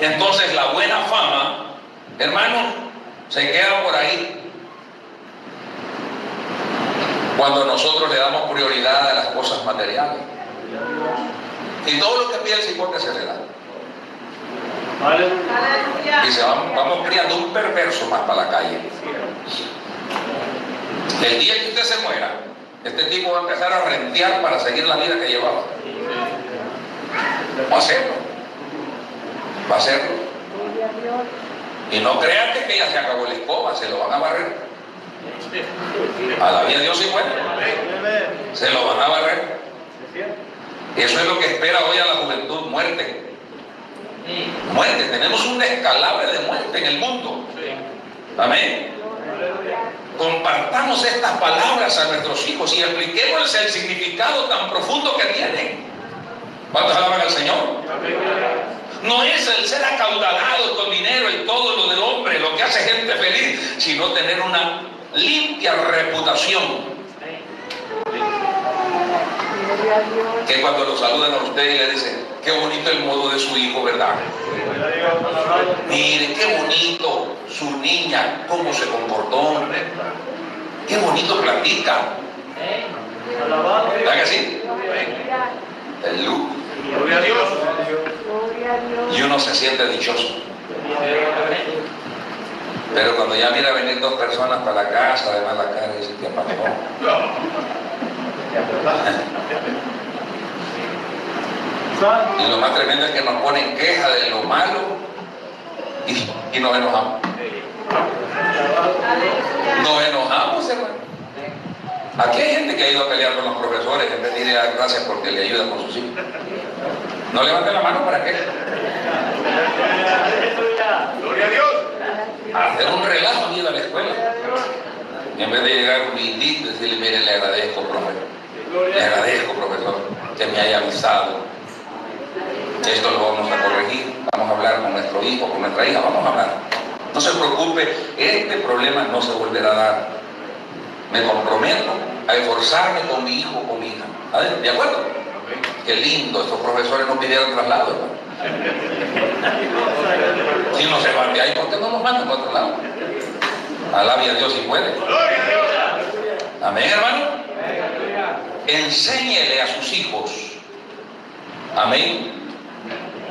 Entonces la buena fama, hermanos, se queda por ahí cuando nosotros le damos prioridad a las cosas materiales. Y todo lo que pide el cipote se le da. Y se vamos, vamos criando un perverso más para la calle. El día que usted se muera, este tipo va a empezar a rentear para seguir la vida que llevaba. Va a hacerlo. Va a hacerlo. Y no crean que que ya se acabó la escoba, se lo van a barrer. A la vida de Dios y bueno, Amén. se lo van a barrer. Cierto. Eso es lo que espera hoy a la juventud, muerte. Muerte, tenemos un descalabro de muerte en el mundo. Amén. Compartamos estas palabras a nuestros hijos y expliquémosles el significado tan profundo que tienen. ¿Cuántos alaban al Señor? No es el ser acaudalado con dinero y todo lo del hombre lo que hace gente feliz, sino tener una limpia reputación. Que cuando lo saludan a usted y le dicen, qué bonito el modo de su hijo, ¿verdad? Mire, qué bonito su niña, cómo se comportó. Qué bonito platica. ¿Verdad que sí? El Dios. Gloria a Dios. Y uno se siente dichoso. Pero cuando ya mira venir dos personas para la casa de mala cara, dice, ¿qué pasó? Y lo más tremendo es que nos ponen queja de lo malo y, y nos enojamos. Nos enojamos, hermano. Aquí hay gente que ha ido a pelear con los profesores en vez de ir a dar gracias porque le ayudan con sus hijos. No levante la mano para qué. Gloria a Dios. Hacer un relajo ir a la escuela. En vez de llegar humildito y decirle, mire, le agradezco, profesor. Le agradezco, profesor, que me haya avisado. Esto lo vamos a corregir. Vamos a hablar con nuestro hijo, con nuestra hija. Vamos a hablar. No se preocupe, este problema no se volverá a dar. Me comprometo a esforzarme con mi hijo o con mi hija. ¿De acuerdo? Qué lindo, estos profesores no pidieron traslado, hermano. Si no se van de ahí, ¿por qué no nos mandan para otro lado? Alabe a Dios si puede. Gloria a Dios. Amén, hermano. Enséñele a sus hijos. Amén.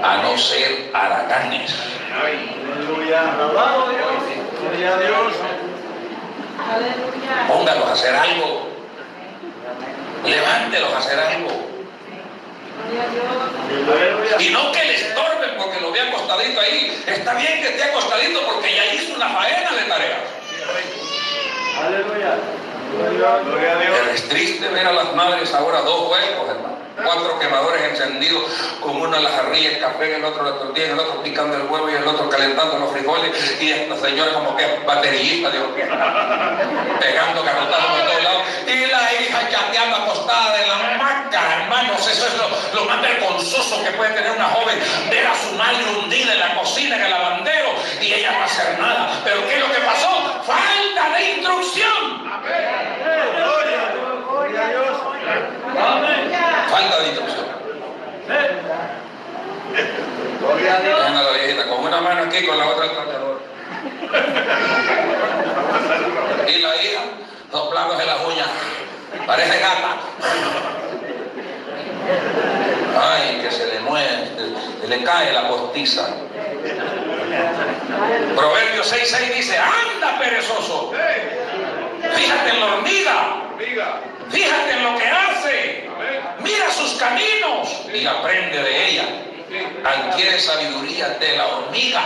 A no ser haraganes. Aleluya. Alabado Dios. Gloria a Dios. Aleluya. Póngalos a hacer algo. Levántelos a hacer algo. Gloria a Dios. Aleluya. Y no que le estorben porque lo vea acostadito ahí. Está bien que esté acostadito porque ya hizo una faena de tareas. Aleluya. Pero es triste ver a las madres ahora dos huecos, hermano. Cuatro quemadores encendidos, con uno en la jarrilla el café, el otro la tortilla, el otro picando el huevo y el otro calentando los frijoles. Y esta señora como que es baterista, digo, pegando carotazos por todos lados. Y la hija chateando acostada en la hamaca, hermanos. Eso es lo, lo más vergonzoso que puede tener una joven. Ver a su madre hundida en la cocina, en el lavandero, y ella no hacer nada. Pero ¿qué es lo que pasó? Falta de instrucción. Gloria a Dios. Gloria a Dios. Amén. Falta de instrucción. Gloria a Dios. Vean a la viejita con una mano aquí con la otra al trapeador. Y la hija soplándose las uñas. Parece gata. Ay, que se le mueve, se, le cae la postiza. Proverbios 6.6 dice, anda perezoso, fíjate en la hormiga. Fíjate en lo que hace, mira sus caminos y aprende de ella. Adquiere sabiduría de la hormiga.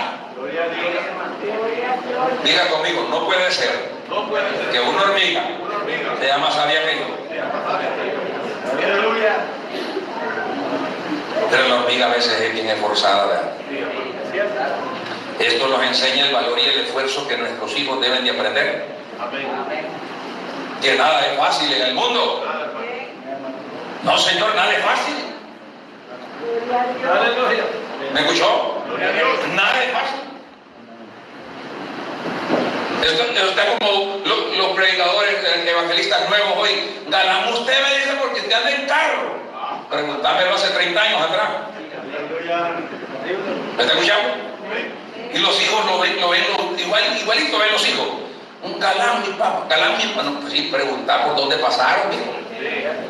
Diga conmigo, no puede ser que una hormiga sea más sabia que yo. Aleluya. Pero la hormiga a veces es bien esforzada, ¿verdad? Esto nos enseña el valor y el esfuerzo que nuestros hijos deben de aprender. Amén. Que nada es fácil en el mundo. No, Señor, nada es fácil. ¿Me escuchó? Nada es fácil. Esto, está como lo- los, predicadores eh, evangelistas nuevos hoy. Galán, usted me dice porque usted anda en carro. Preguntámelo hace 30 años atrás. ¿Me está escuchando? Y los hijos lo ven, lo ven igual, igualito ven los hijos. Un mi papá, galán, mi papá. No, pues sí, preguntar por dónde pasaron, hijo.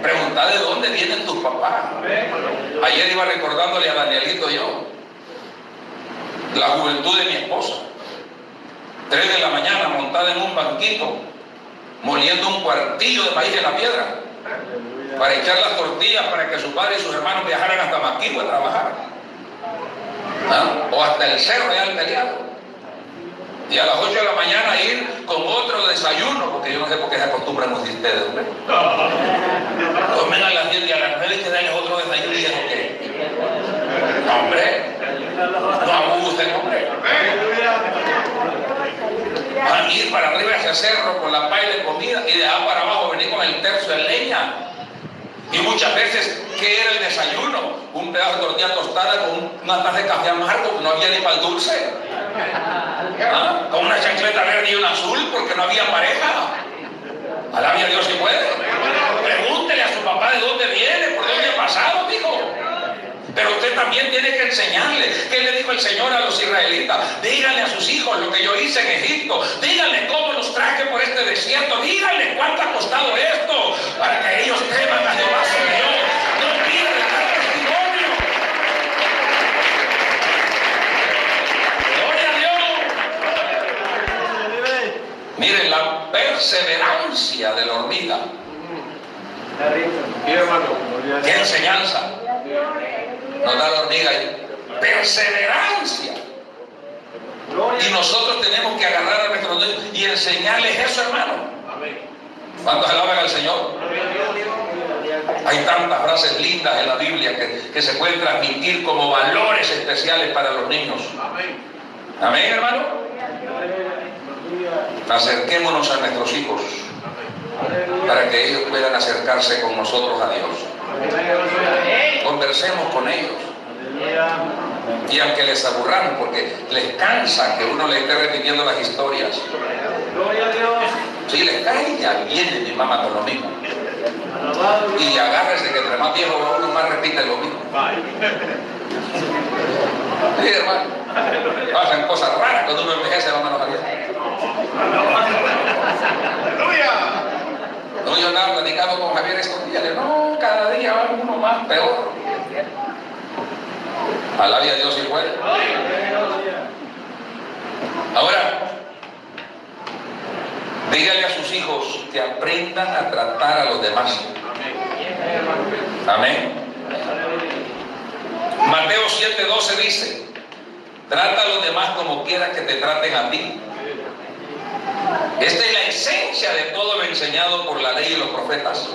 Preguntar de dónde vienen tus papás. Ayer iba recordándole a Danielito yo la juventud de mi esposa. Tres de la mañana montada en un banquito, moliendo un cuartillo de maíz en la piedra, para echar las tortillas para que su padre y sus hermanos viajaran hasta Maquito a trabajar. ¿Ah? O hasta el cerro allá al peleado. Y a las 8 de la mañana ir con otro desayuno, porque yo no sé por qué se acostumbran ustedes, hombre. Comen a las 10 y a las 9 que darles otro desayuno y eso qué. Hombre, no abusen, hombre. Van a ir para arriba hacia cerro con la paila de comida y de allá para abajo venir con el tercio de leña. Y muchas veces, ¿qué era el desayuno? Un pedazo de tortilla tostada con una taza de café amargo, no había ni para el dulce. ¿Ah? Con una chancleta verde y una azul porque no había pareja. Alabe a Dios si puede. Pregúntele a su papá de dónde viene, por dónde ha pasado, hijo. Pero usted también tiene que enseñarle. ¿Qué le dijo el Señor a los israelitas? Díganle a sus hijos lo que yo hice en Egipto. Díganle cómo los traje por este desierto. Díganle cuánto ha costado esto para que ellos teman a Jehová su Dios. No pierdan el testimonio. Gloria a Dios. Miren la perseverancia de la hormiga. Qué enseñanza. Dios. Nos da la hormiga ahí. Perseverancia. Y nosotros tenemos que agarrar a nuestros niños y enseñarles eso, hermano. ¿Cuántos alaban al Señor? Hay tantas frases lindas en la Biblia que, que se pueden transmitir como valores especiales para los niños. Amén, hermano. Acerquémonos a nuestros hijos para que ellos puedan acercarse con nosotros a Dios. Conversemos con ellos. Y aunque les aburramos, porque les cansa que uno le esté repitiendo las historias. Si les cae, ya viene mi mamá con lo mismo. Y agárrese que entre más viejo uno más repite lo mismo. Sí, hermano. Pasan cosas raras cuando uno envejece, hermano Javier. No, yo andaba platicando con Javier estos días. No, cada día va uno más peor. Alabia a Dios y. Ahora, dígale a sus hijos que aprendan a tratar a los demás. Amén. Mateo 7:12 dice, trata a los demás como quieras que te traten a ti. Esta es la esencia de todo lo enseñado por la ley y los profetas.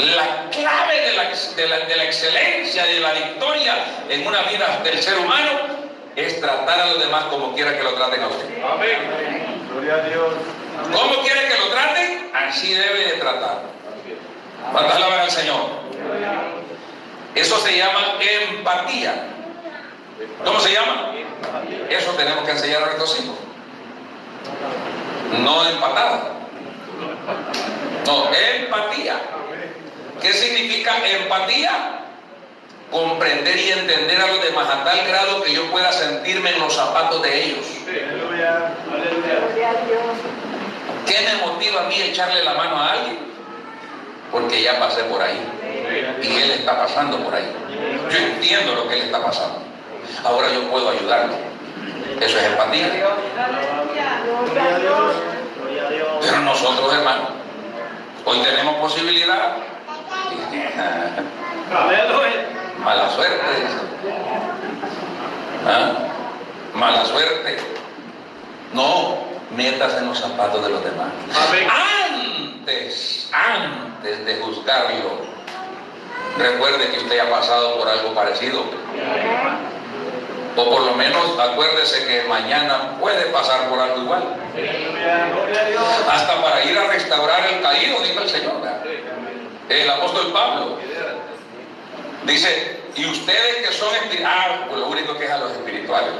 La clave de la, de la, excelencia, de la victoria en una vida del ser humano es tratar a los demás como quiera que lo traten a usted. Amén. Gloria a Dios. ¿Cómo quiere que lo traten? Así debe de tratar. ¿Cuántas alaban al Señor? Eso se llama empatía. ¿Cómo se llama? Eso tenemos que enseñar a nuestros hijos. No empatada. No, empatía. ¿Qué significa empatía? Comprender y entender a los demás a tal grado que yo pueda sentirme en los zapatos de ellos. ¿Qué me motiva a mí echarle la mano a alguien? Porque ya pasé por ahí. Y él está pasando por ahí. Yo entiendo lo que él está pasando. Ahora yo puedo ayudarlo. Eso es empatía. Pero nosotros, hermanos, hoy tenemos posibilidad Mala suerte. ¿Ah? Mala suerte. No metas en los zapatos de los demás. Antes, antes de juzgarlo, recuerde que usted ha pasado por algo parecido. O por lo menos acuérdese que mañana puede pasar por algo igual. Hasta para ir a restaurar el caído, dijo el Señor el apóstol Pablo. Dice, y ustedes que son espirituales, ah, pues lo único que es a los espirituales.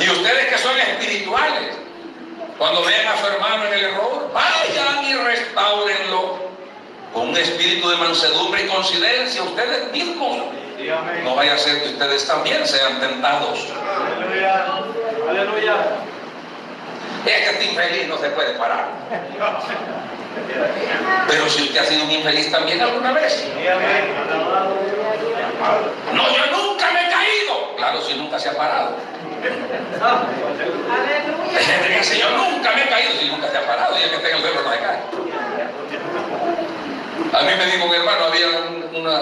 y ustedes que son espirituales, cuando vean a su hermano en el error, vayan y restaurenlo con un espíritu de mansedumbre y considerencia ustedes mismos. No vaya a ser que ustedes también sean tentados. Aleluya. Aleluya. Es que este infeliz no se puede parar. Pero si usted ha sido un infeliz también alguna vez. No, yo nunca me he caído. Claro, si nunca se ha parado. Aleluya. Señor, nunca me he caído si nunca se ha parado. Y el que está en el suelo no se cae. A mí me dijo un hermano, había una,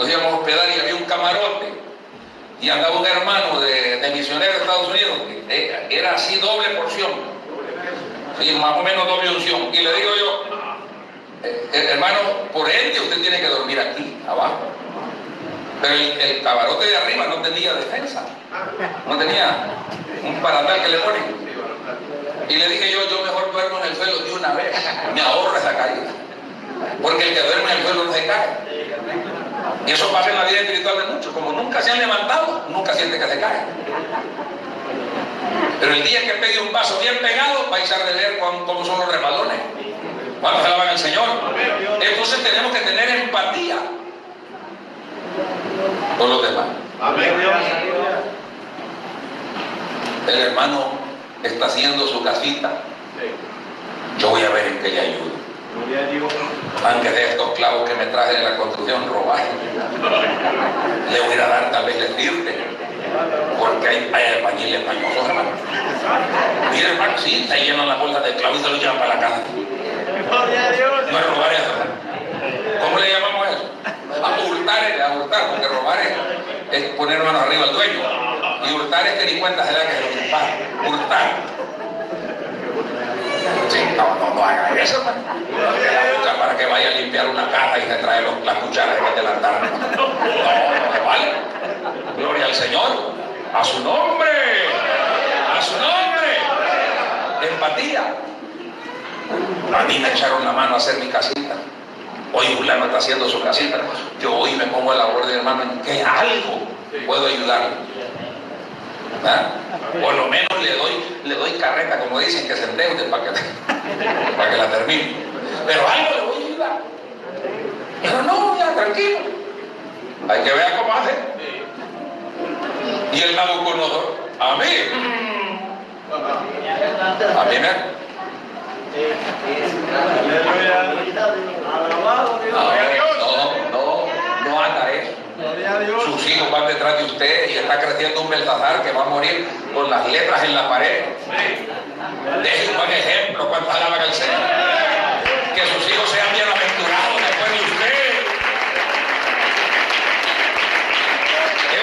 nos íbamos a hospedar y había un camarote. Y andaba un hermano de, de misionero de Estados Unidos, que era así doble porción y más o menos doble unción. Y le digo yo, eh, eh, hermano, por ende usted tiene que dormir aquí, abajo. Pero el, cabarote de arriba no tenía defensa, no tenía un paratal que le ponen. Y le dije yo, yo mejor duermo en el suelo de una vez, me ahorro esa caída. Porque el que duerme en el suelo no se cae. Y eso pasa en la vida espiritual de muchos. Como nunca se han levantado, nunca siente que se cae. Pero el día que pegue un vaso bien pegado, vais a ver cómo son los rebalones. Vamos a alabar al Señor. Entonces tenemos que tener empatía con los demás. El hermano está haciendo su casita. Yo voy a ver en qué le ayudo. Aunque de estos clavos que me traje de la construcción robar, le voy a dar tal vez le sirve porque hay, hay albañiles mañosos, hermano. Mira, hermano, sí, se llenan las bolsas de clavos y se lo llevan para la casa. No es robar eso. ¿Cómo le llamamos eso? A hurtar, a hurtar, porque robar es, es poner mano arriba al dueño. Y hurtar es que ni cuenta se da que se lo dispara. Hurtar. No, no, no haga eso. Para que vaya a limpiar una caja y se trae las cucharas en el altar. No, no vale. Gloria al Señor. A su nombre. A su nombre. Empatía. A mí me echaron la mano a hacer mi casita. Hoy Juliano está haciendo su casita. Yo hoy me pongo a la de hermano en que algo puedo ayudarle. ¿Ah? Por lo menos le doy, le doy carreta, como dicen, que se endeude para que, para que la termine. Pero algo le voy a ayudar. Pero no, ya tranquilo. Hay que ver cómo hace. Y el Nabucodonosor, a mí, a mí me, Aleluya. Alabado Dios. no, no, no haga eso. Gloria a Dios. Sus hijos van detrás de usted y está creciendo un Beltazar que va a morir con las letras en la pared. Deje un buen ejemplo cuando alaban al Señor. Que sus hijos sean bienaventurados después de usted.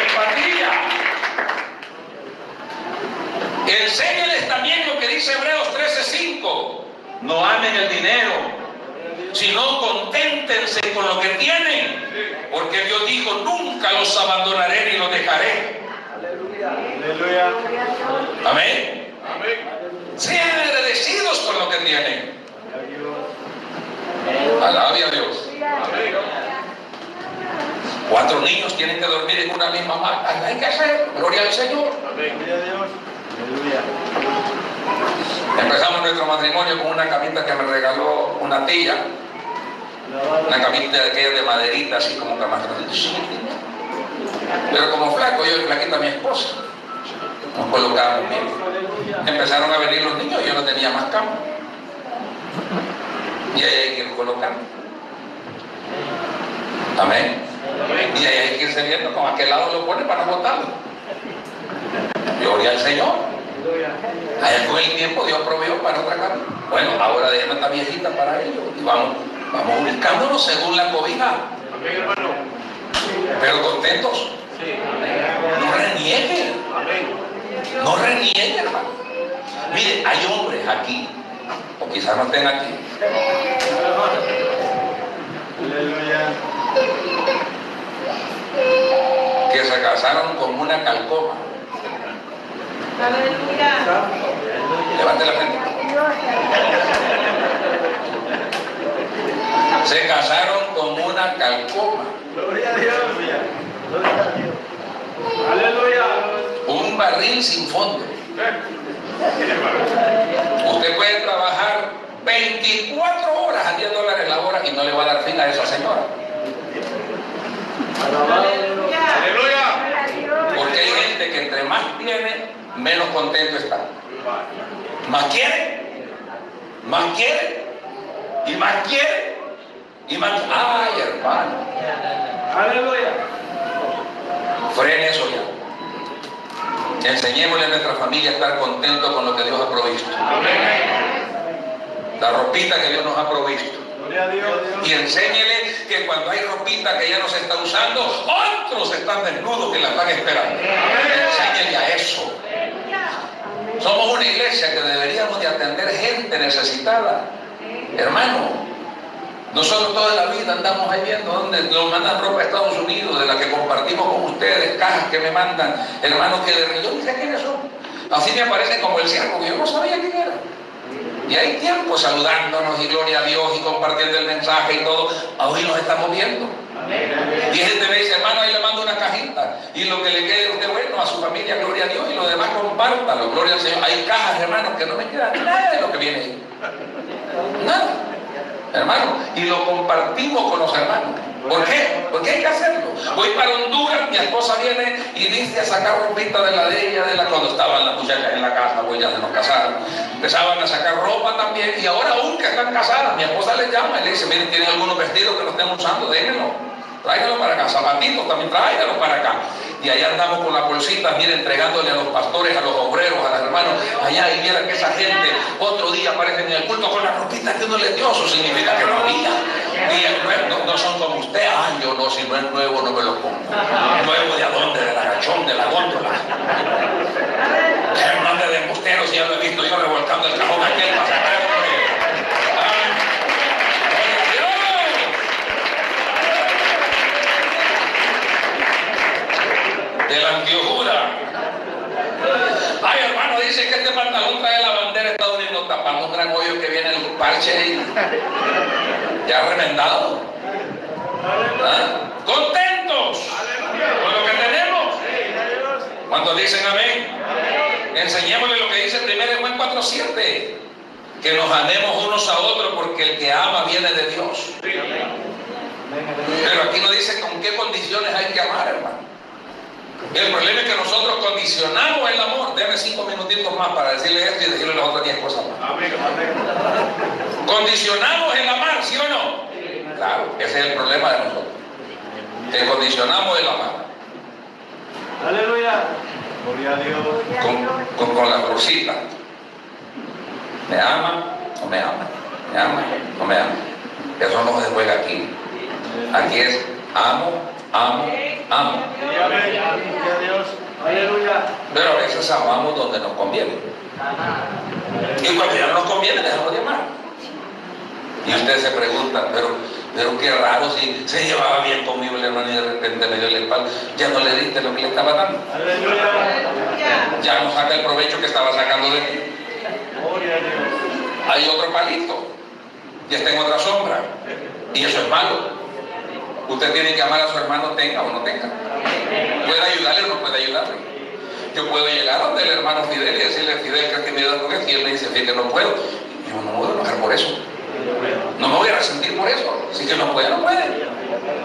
Empatía. Enséñeles también lo que dice Hebreos 13:5. No amen el dinero, sino conténtense con lo que tienen, porque Dios dijo, nunca los abandonaré ni los dejaré. Aleluya. Amén. Sean agradecidos con lo que tienen. Alabe a Dios. Cuatro niños tienen que dormir en una misma hamaca. Hay que hacer. Gloria al Señor. Gloria a Dios. Aleluya. Empezamos nuestro matrimonio con una camita que me regaló una tía. Una camita de aquella de maderita, así como cama Pero como flaco, yo flaquita mi esposa. Nos colocamos bien. Empezaron a venir los niños yo no tenía más cama. Y ahí hay que ir colocando. Amén. Y ahí hay que irse viendo con aquel lado lo pone para no botarlo. Gloria al Señor. Allá con el tiempo Dios proveyó para otra cama. Bueno, ahora déjame esta viejita para ellos. Y vamos, vamos ubicándonos según la cobija. Pero contentos. No renieguen. No renieguen, hermano. Mire, hay hombres aquí, o quizás no estén aquí, Aleluya. que se casaron con una calcoma. Aleluya. Levante la frente. Se casaron con una calcoma. Gloria a Dios. Aleluya. Un barril sin fondo. Usted puede trabajar 24 horas a 10 dólares la hora y no le va a dar fin a esa señora. Aleluya. Porque hay gente que entre más tiene, menos contento está. Más quiere, más quiere, y más quiere, y más. ¡Ay, hermano! Aleluya. Frene eso ya. Enseñémosle a nuestra familia a estar contentos con lo que Dios ha provisto. La ropita que Dios nos ha provisto. Y enséñele que cuando hay ropita que ya no se está usando, otros están desnudos que la están esperando. Enséñele a eso. Somos una iglesia que deberíamos de atender gente necesitada. Hermano, nosotros toda la vida andamos ahí viendo donde nos mandan ropa a Estados Unidos, de la que compartimos con ustedes, cajas que me mandan, hermanos que de yo sé quiénes son. Así me aparecen como el siervo, que yo no sabía quién era. Y hay tiempo saludándonos y gloria a Dios y compartiendo el mensaje y todo. Hoy nos estamos viendo. Y gente me dice, hermano, ahí le mando una cajita. Y lo que le quede a usted bueno, a su familia, gloria a Dios, y lo demás compártalo, gloria al Señor. Hay cajas, hermanos, que no me queda nada de lo que viene ahí. Nada. Hermano, y lo compartimos con los hermanos. ¿Por qué? Porque hay que hacerlo. Voy para Honduras, mi esposa viene y dice a sacar ropita de la de ella, de la cuando estaban las muchachas en la casa, pues ya se nos casaron. Empezaban a sacar ropa también, y ahora aún que están casadas, mi esposa les llama y le dice, miren, tienen algunos vestidos que no estén usando, déjenlo. Tráigalo para acá, zapatitos también, tráigalo para acá. Y allá andamos con la bolsita, mire, entregándole a los pastores, a los obreros, a los hermanos. Allá y viera que esa gente otro día aparecen en el culto con la ropita que uno les dio, eso significa que no había. Y no, no son como usted, ah, yo no, si no es nuevo no me lo pongo. ¿Nuevo de a dónde? Del agachón, de la góndola. Hermano de embusteros, ya lo he visto yo revolcando el cajón aquel para sacar el hombre. Ay, Dios. De la antiojura. Ay, hermano, dice que este pantalón trae la bandera de Estados Unidos tapando un gran hoyo que viene el parche ahí. Ya remendado. ¿Ah? Contentos con lo que tenemos. ¿Cuántos dicen amén? Enseñémosle lo que dice 1 Juan 4:7. Que nos amemos unos a otros porque el que ama viene de Dios. Pero aquí no dice con qué condiciones hay que amar, hermano. El problema es que nosotros condicionamos el amor. Déjame cinco minutitos más para decirle esto y decirle las otras diez cosas más. Condicionamos el amar, ¿sí o no? Claro, ese es el problema de nosotros. Que condicionamos el amar. Aleluya. Gloria a Dios. Con, con, con la crucita. ¿Me ama o me ama? ¿Me ama o me ama? Eso no se juega aquí. Aquí es amo, amo, amo. Pero a veces amamos donde nos conviene. Y cuando ya no nos conviene, dejamos de amar. Y ustedes se preguntan, pero, pero qué raro si se llevaba bien conmigo el hermano y de repente me dio la espalda. Ya no le diste lo que le estaba dando. Ya no saca el provecho que estaba sacando de ti. Hay otro palito. Y está en otra sombra. Y eso es malo. Usted tiene que amar a su hermano, tenga o no tenga. Puede ayudarle o no puede ayudarle. Yo puedo llegar donde el hermano Fidel y decirle, Fidel, que me ayuda con esto. Y él me dice, fíjate, no puedo. Yo no me voy a enojar por eso. No me voy a resentir por eso. Si que no puede, no puede.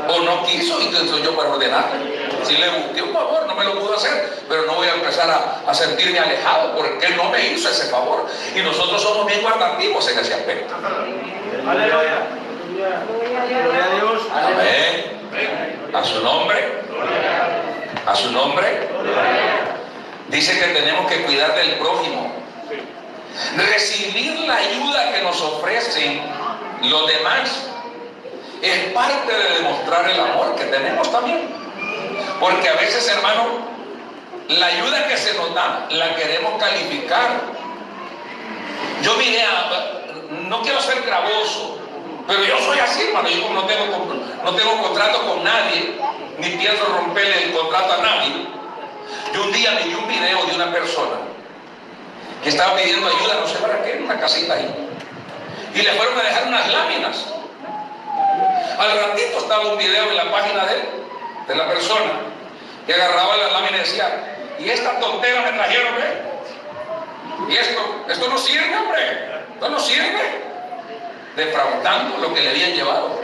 O no quiso y entonces yo para ordenarle. Si le busqué un favor, no me lo pudo hacer, pero no voy a empezar a, a sentirme alejado porque él no me hizo ese favor. Y nosotros somos bien guardativos en ese aspecto. Aleluya. Gloria a Dios. Amén. A su nombre. A su nombre. Dice que tenemos que cuidar del prójimo. Recibir la ayuda que nos ofrecen los demás es parte de demostrar el amor que tenemos también. Porque a veces, hermano, la ayuda que se nos da la queremos calificar. Yo vine a, no quiero ser gravoso, pero yo soy así, hermano. Yo no tengo, no tengo contrato con nadie, ni pienso romperle el contrato a nadie. Yo un día vi un video de una persona que estaba pidiendo ayuda, no sé para qué, en una casita ahí. Y le fueron a dejar unas láminas. Al ratito estaba un video en la página de él, de la persona, que agarraba las láminas y decía, y esta tontera me trajeron, ¿eh? Y esto, esto no sirve, hombre, esto no sirve. Defraudando lo que le habían llevado.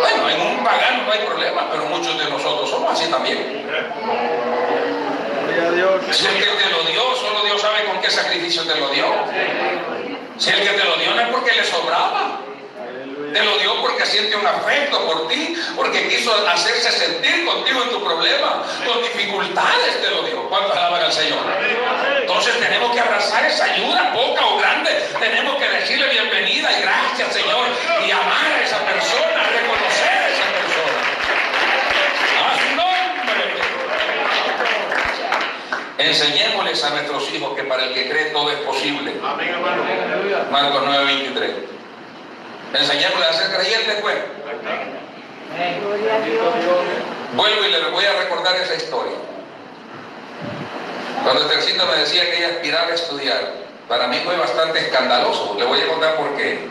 Bueno, en un pagano no hay problema, pero muchos de nosotros somos así también. Si el que te lo dio, solo Dios sabe con qué sacrificio te lo dio. Si el que te lo dio no es porque le sobraba. Te lo dio porque siente un afecto por ti, porque quiso hacerse sentir contigo en tu problema, con dificultades te lo dio. ¿Cuántos alaban al Señor? Entonces tenemos que abrazar esa ayuda, poca o grande. Tenemos que decirle bienvenida y gracias, Señor, y amar a esa persona, reconocer a esa persona. A su nombre. Enseñémosles a nuestros hijos que para el que cree todo es posible. Amén, hermano. Marcos 9:23. Enseñémosle a ser creyentes, pues. Gloria a Dios. Vuelvo y les voy a recordar esa historia. Cuando Tercito me decía que ella aspiraba a estudiar, para mí fue bastante escandaloso. Le voy a contar por qué.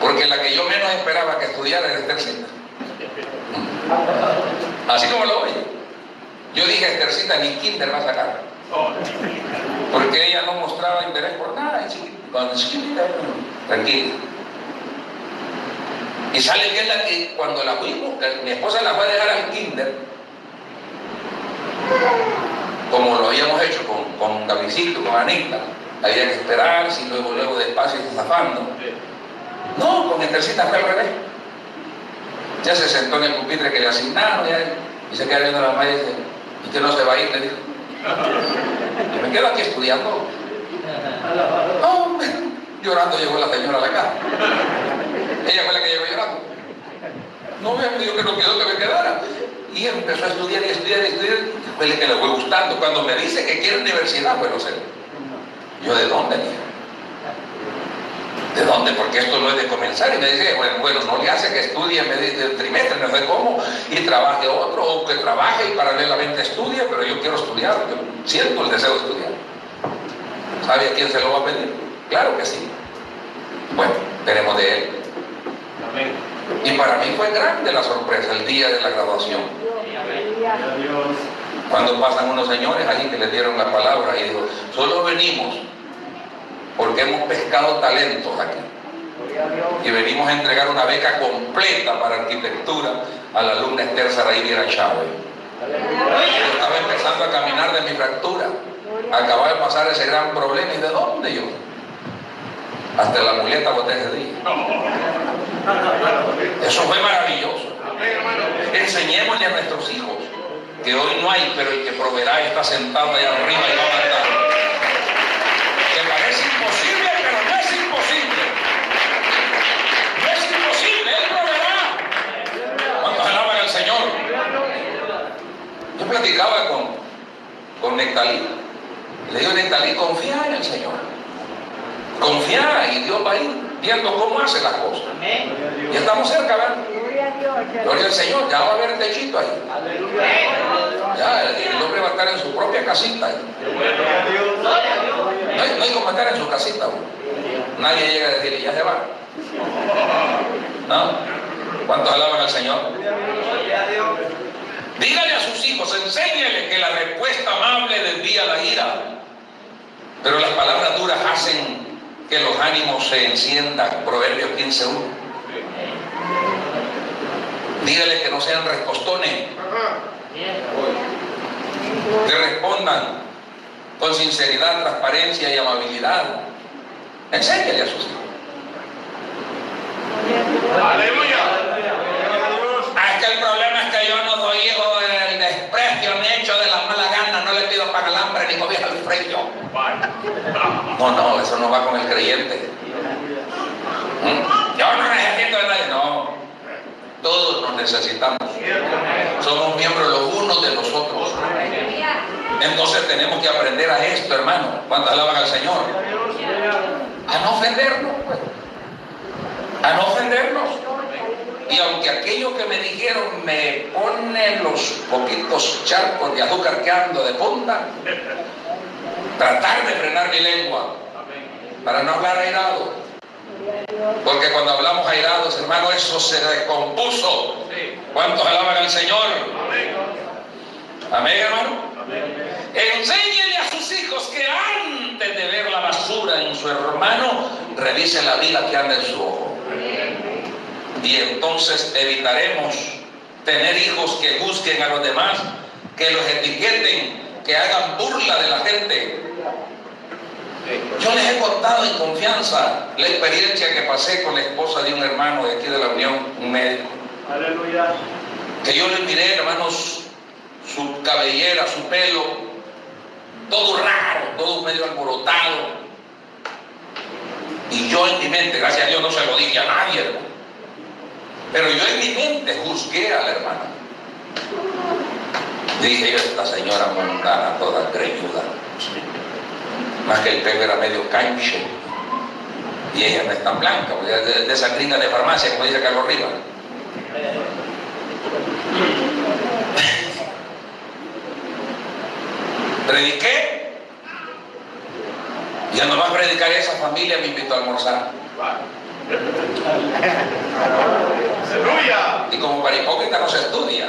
Porque la que yo menos esperaba que estudiara era Tercita. Así como lo oye. Yo dije, Tercita, ni kinder va a sacar. Porque ella no mostraba interés por nada. Cuando chiquita, tranquila. Y sale que es la que cuando la fuimos, mi esposa la fue a dejar al kinder, como lo habíamos hecho con, con con Anita, había que esperarse y luego, luego despacio y zafando. No, con Estercita fue al revés. Ya se sentó en el pupitre que le asignaron ya, y se queda viendo a la madre y dice, ¿y que no se va a ir? Le dijo. Yo me quedo aquí estudiando. No, llorando llegó la señora a la casa. Ella fue la que llegó llorando. No me dijo que no quedó que me quedara. Y empezó a estudiar y estudiar y estudiar. Después que le fue gustando. Cuando me dice que quiere universidad, bueno, sé. Yo, ¿de dónde? ¿De dónde? Porque esto no es de comenzar. Y me dice, bueno, bueno no le hace que estudie en vez del trimestre, no sé cómo, y trabaje otro, o que trabaje y paralelamente estudie, pero yo quiero estudiar, yo siento el deseo de estudiar. ¿Sabe a quién se lo va a pedir? Claro que sí. Bueno, tenemos de él. Y para mí fue grande la sorpresa el día de la graduación. Cuando pasan unos señores ahí que le dieron la palabra y dijo, solo venimos porque hemos pescado talentos aquí. Y venimos a entregar una beca completa para arquitectura a la alumna Esther Saraí Chávez. Yo estaba empezando a caminar de mi fractura. Acababa de pasar ese gran problema. ¿Y de dónde yo? Hasta la muleta boté ese día. Eso fue maravilloso. Enseñémosle a nuestros hijos que hoy no hay, pero el que proveerá está sentado allá arriba y va a matar. Que parece imposible, pero no es imposible. No es imposible, Él proveerá. ¿Cuántos alaban al Señor? Yo platicaba con, con Nectalí. Le digo, Nectalí, confía en el Señor. Confía y Dios va a ir viendo cómo hace las cosas. Y estamos cerca, ¿verdad? Gloria al Señor, ya va a haber techito ahí. Ya, el hombre va a estar en su propia casita. Ahí. No hay, no hay como estar en su casita. Nadie llega a decirle, ya se va. ¿No? ¿Cuántos alaban al Señor? Dígale a sus hijos, enséñele que la respuesta amable desvía la ira. Pero las palabras duras hacen que los ánimos se enciendan. Proverbios 15.1. Dígale que no sean respostones. Que respondan con sinceridad, transparencia y amabilidad. Enséñale a sus hijos. Aleluya. Es que el problema es que yo no doy hijo del desprecio ni hecho de la mala gana, no le hambre ni cobija al frío. No, no, eso no va con el creyente. ¿Mm? Yo no necesito de nadie, no. Todos nos necesitamos. Somos miembros los unos de los otros. Entonces tenemos que aprender a esto, hermano. Cuando alaban al Señor. A no ofendernos, pues. A no ofendernos. Y aunque aquello que me dijeron me pone los poquitos charcos de azúcar que ando de punta, tratar de frenar mi lengua para no hablar airado. Porque cuando hablamos airados, hermano, eso se descompuso. ¿Cuántos alaban al Señor? Amén, hermano. Enséñele a sus hijos que antes de ver la basura en su hermano, revise la vida que anda en su ojo. Y entonces evitaremos tener hijos que juzguen a los demás, que los etiqueten, que hagan burla de la gente. Yo les he contado en confianza la experiencia que pasé con la esposa de un hermano de aquí de la Unión, un médico. Aleluya. Que yo le miré, hermanos, su cabellera, su pelo, todo raro, todo medio alborotado. Y yo en mi mente, gracias a Dios no se lo dije a nadie, hermano. Pero yo en mi mente juzgué a la hermana. Dije yo, esta señora mundana, toda greñuda. Más que el pelo era medio canche. Y ella no es tan blanca, de, de esa de farmacia, como dice Carlos Rivas. Prediqué. Y nomás predicar esa familia me invitó a almorzar. Y como para hipócrita no se estudia.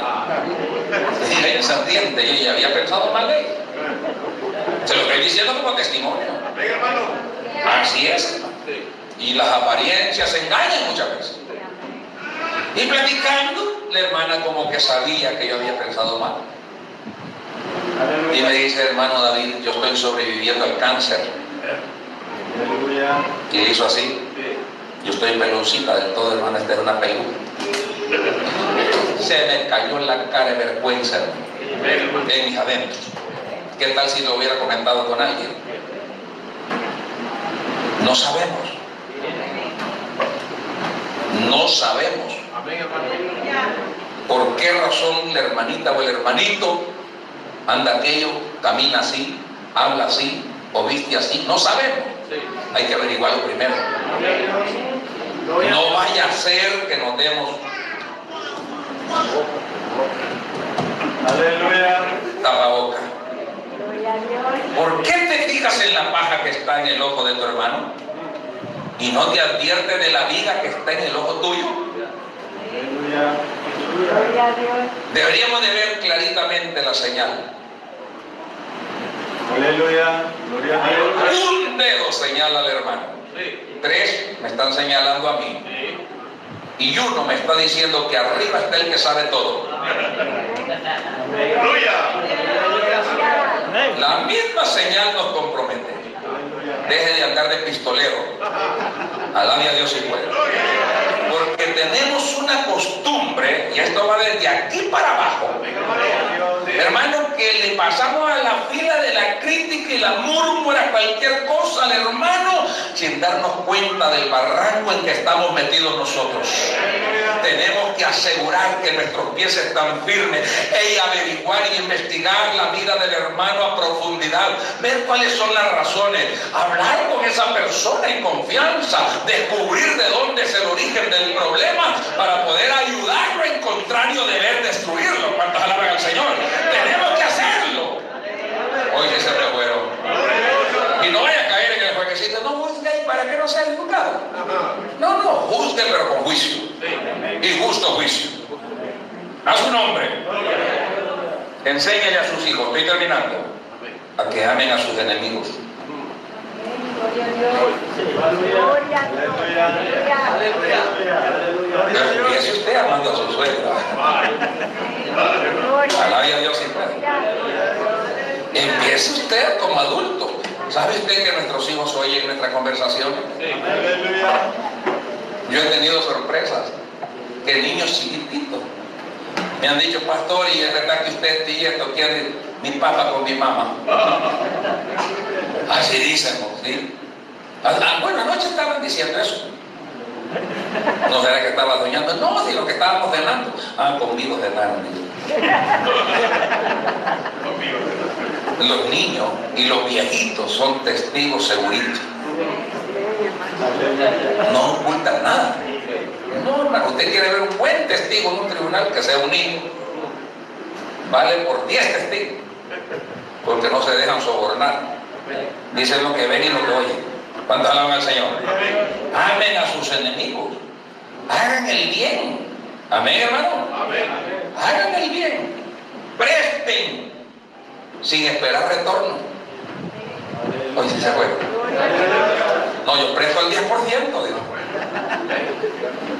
Se entiende, y ella había pensado mal ella. Se lo estoy diciendo como testimonio. Hermano. Así es. Y las apariencias engañan muchas veces. Y platicando, la hermana como que sabía que yo había pensado mal. Y me dice, hermano David, yo estoy sobreviviendo al cáncer. Y hizo así. Yo estoy peloncita del todo, hermana, esta es una peluca. Se me cayó en la cara de vergüenza hermano, en mis adentros. ¿Qué tal si lo hubiera comentado con alguien? No sabemos. No sabemos. Hermano. ¿Por qué razón la hermanita o el hermanito anda aquello, camina así, habla así o viste así? No sabemos. Hay que averiguarlo primero. Vaya a ser que nos demos Aleluya. boca. ¿Por qué te fijas en la paja que está en el ojo de tu hermano? Y no te advierte de la viga que está en el ojo tuyo. Deberíamos de ver claritamente la señal. Aleluya. Gloria a Dios. Un dedo señala al hermano. Tres me están señalando a mí. Y uno me está diciendo que arriba está el que sabe todo. La misma señal nos compromete. Deje de andar de pistolero. Alabe a Dios y puede. Porque tenemos una costumbre, y esto va desde aquí para abajo, hermano, que le pasamos a la fila de la crítica y la murmura cualquier cosa al hermano sin darnos cuenta del barranco en que estamos metidos nosotros. Tenemos que asegurar que nuestros pies están firmes y averiguar y investigar la vida del hermano a profundidad, ver cuáles son las razones, hablar con esa persona en confianza, descubrir de dónde es el origen del problema para poder ayudarlo en contrario de ver destruirlo. ¿Cuántas alaban al Señor? Tenemos que hacerlo. Oye, ese revuelo. Y no vaya a caer en el jueguecito, no juzgue para que no sea educado. No, no, juzgue pero con juicio. Y justo juicio. A su nombre. Enséñele a sus hijos, estoy terminando, a que amen a sus enemigos. Pero empiece usted amando a su suegra. Alabe a Dios y Empiece usted como adulto. ¿Sabe usted que nuestros hijos oyen nuestra conversación? Yo he tenido sorpresas que niños chiquititos me han dicho, pastor, y es verdad que usted y esto quiere mi papá con mi mamá. Así dicen, ¿sí? Ah, ah, bueno, anoche estaban diciendo eso. ¿No será que estaba soñando? No, si lo que estábamos cenando. Ah, conmigo cenaron. Los niños y los viejitos son testigos seguritos. No ocultan nada. No, hermano, usted quiere ver un buen testigo en un tribunal que sea un niño. Vale por 10 testigos. Porque no se dejan sobornar. Dicen lo que ven y lo que oyen. ¿Cuánto alaban al Señor? Amen a sus enemigos. Hagan el bien. Amén, hermano. Hagan el bien. Presten sin esperar retorno. Oye, ¿se acuerdan? No, yo presto el 10%, digo.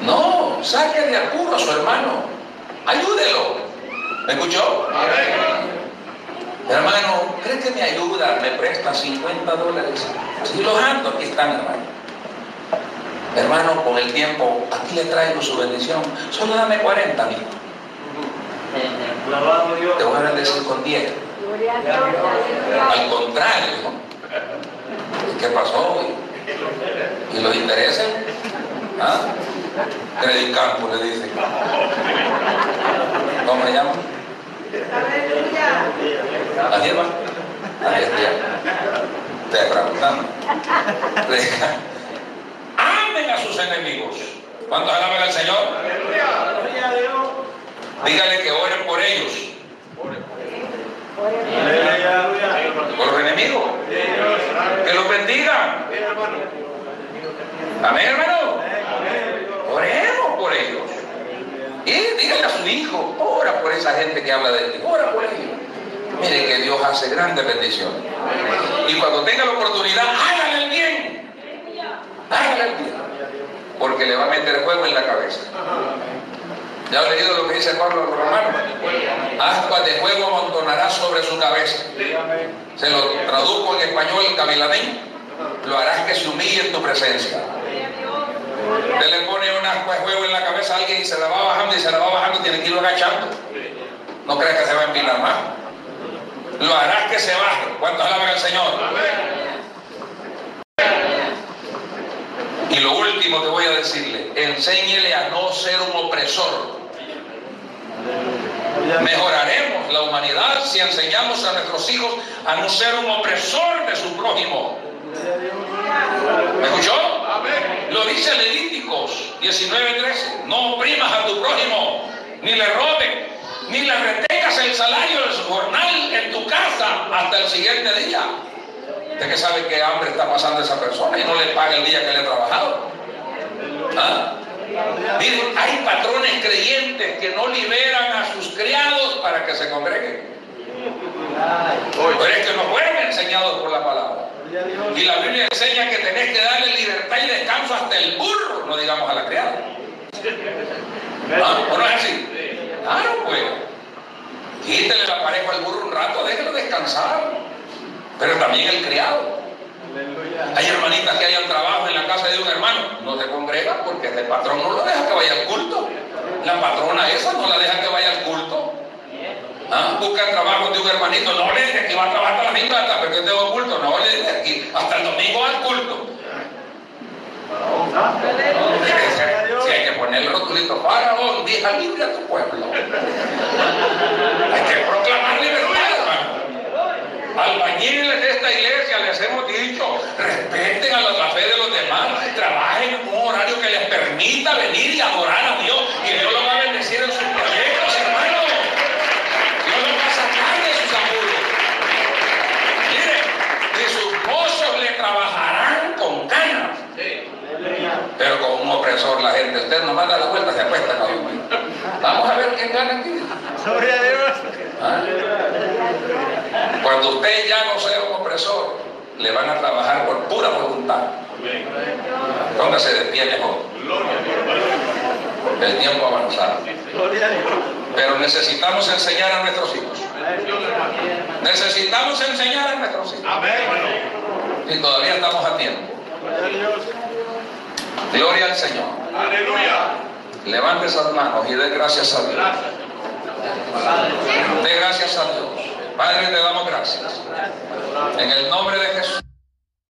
No, saque de apuro a su hermano. Ayúdelo. ¿Me escuchó? Hermano, ¿cree que me ayuda? Me presta 50 dólares. Si los ando, aquí están, hermano. Hermano, con el tiempo, aquí le traigo su bendición. Solo dame 40 mil. Te voy a bendecir con 10. Al contrario, ¿no? ¿Qué pasó? ¿Y los intereses? ¿Ah? Credit Campo le dice. ¿Cómo le llaman? La hierba. Te preguntando. Amen a sus enemigos. ¿Cuántos alaban al Señor? Dígale que oren por ellos. Por los enemigos. Que los bendiga. Amén, hermano. Oremos por ellos. Y díganle a su hijo, ora por esa gente que habla de ti, ora por ellos. Mire que Dios hace grandes bendiciones. Y cuando tenga la oportunidad, hágale el bien. Hágale el bien. Porque le va a meter fuego en la cabeza. ¿Ya ha leído lo que dice Pablo romanos? Ascuas de fuego amontonará sobre su cabeza. Se lo traduzco en español en cabiladín. Lo harás que se humille en tu presencia. Usted le pone una juego en la cabeza a alguien y se la va bajando y se la va bajando, tiene que irlo agachando. No crees que se va a empinar más. Lo harás que se baje. ¿Cuántos alaban al Señor? Y lo último que voy a decirle, enséñele a no ser un opresor. Mejoraremos la humanidad si enseñamos a nuestros hijos a no ser un opresor de su prójimo. ¿Me escuchó? Lo dice Levíticos 19:13. No oprimas a tu prójimo, ni le robes, ni le retengas el salario de su jornal en tu casa hasta el siguiente día. Usted que sabe qué hambre está pasando esa persona y no le paga el día que le ha trabajado. ¿Ah? Hay patrones creyentes que no liberan a sus criados para que se congreguen. Pero es que no fueron enseñados por la palabra. Y la Biblia enseña que tenés que darle libertad y descanso hasta el burro, no digamos a la criada. ¿Ah? ¿O no es así? Claro, pues. Quítele la pareja al burro un rato, déjelo descansar. Pero también el criado. Hay hermanitas que hayan trabajo en la casa de un hermano, no se congregan porque el patrón no lo deja que vaya al culto. La patrona esa no la deja que vaya al culto. ¿Ah? Busca trabajo de un hermanito, no le dice que va a trabajar hasta la misma hasta porque tengo culto, no le dice aquí, hasta el domingo al culto. Si hay que poner el rotulito, faraón, deja libre a tu pueblo. Hay que proclamar libertad. Albañiles de esta iglesia les hemos dicho, respeten a la, fe de los demás, trabajen en un horario que les permita venir y adorar a Dios. Y Dios lo va a bendecir en sus proyectos, hermano. Dios lo va a sacar de sus apuros. Miren, y sus pozos le trabajarán con ganas. Pero opresor la gente, usted no manda la vuelta, se apuesta. Vamos a ver quién gana aquí. Gloria a Dios. ¿Ah? Cuando usted ya no sea un opresor, le van a trabajar por pura voluntad. Póngase de pie mejor. El tiempo avanzado. Pero necesitamos enseñar a nuestros hijos. Necesitamos enseñar a nuestros hijos. Y todavía estamos a tiempo. Gloria al Señor. Aleluya. Levante esas manos y dé gracias a Dios. Dé gracias a Dios. Padre, te damos gracias. En el nombre de Jesús.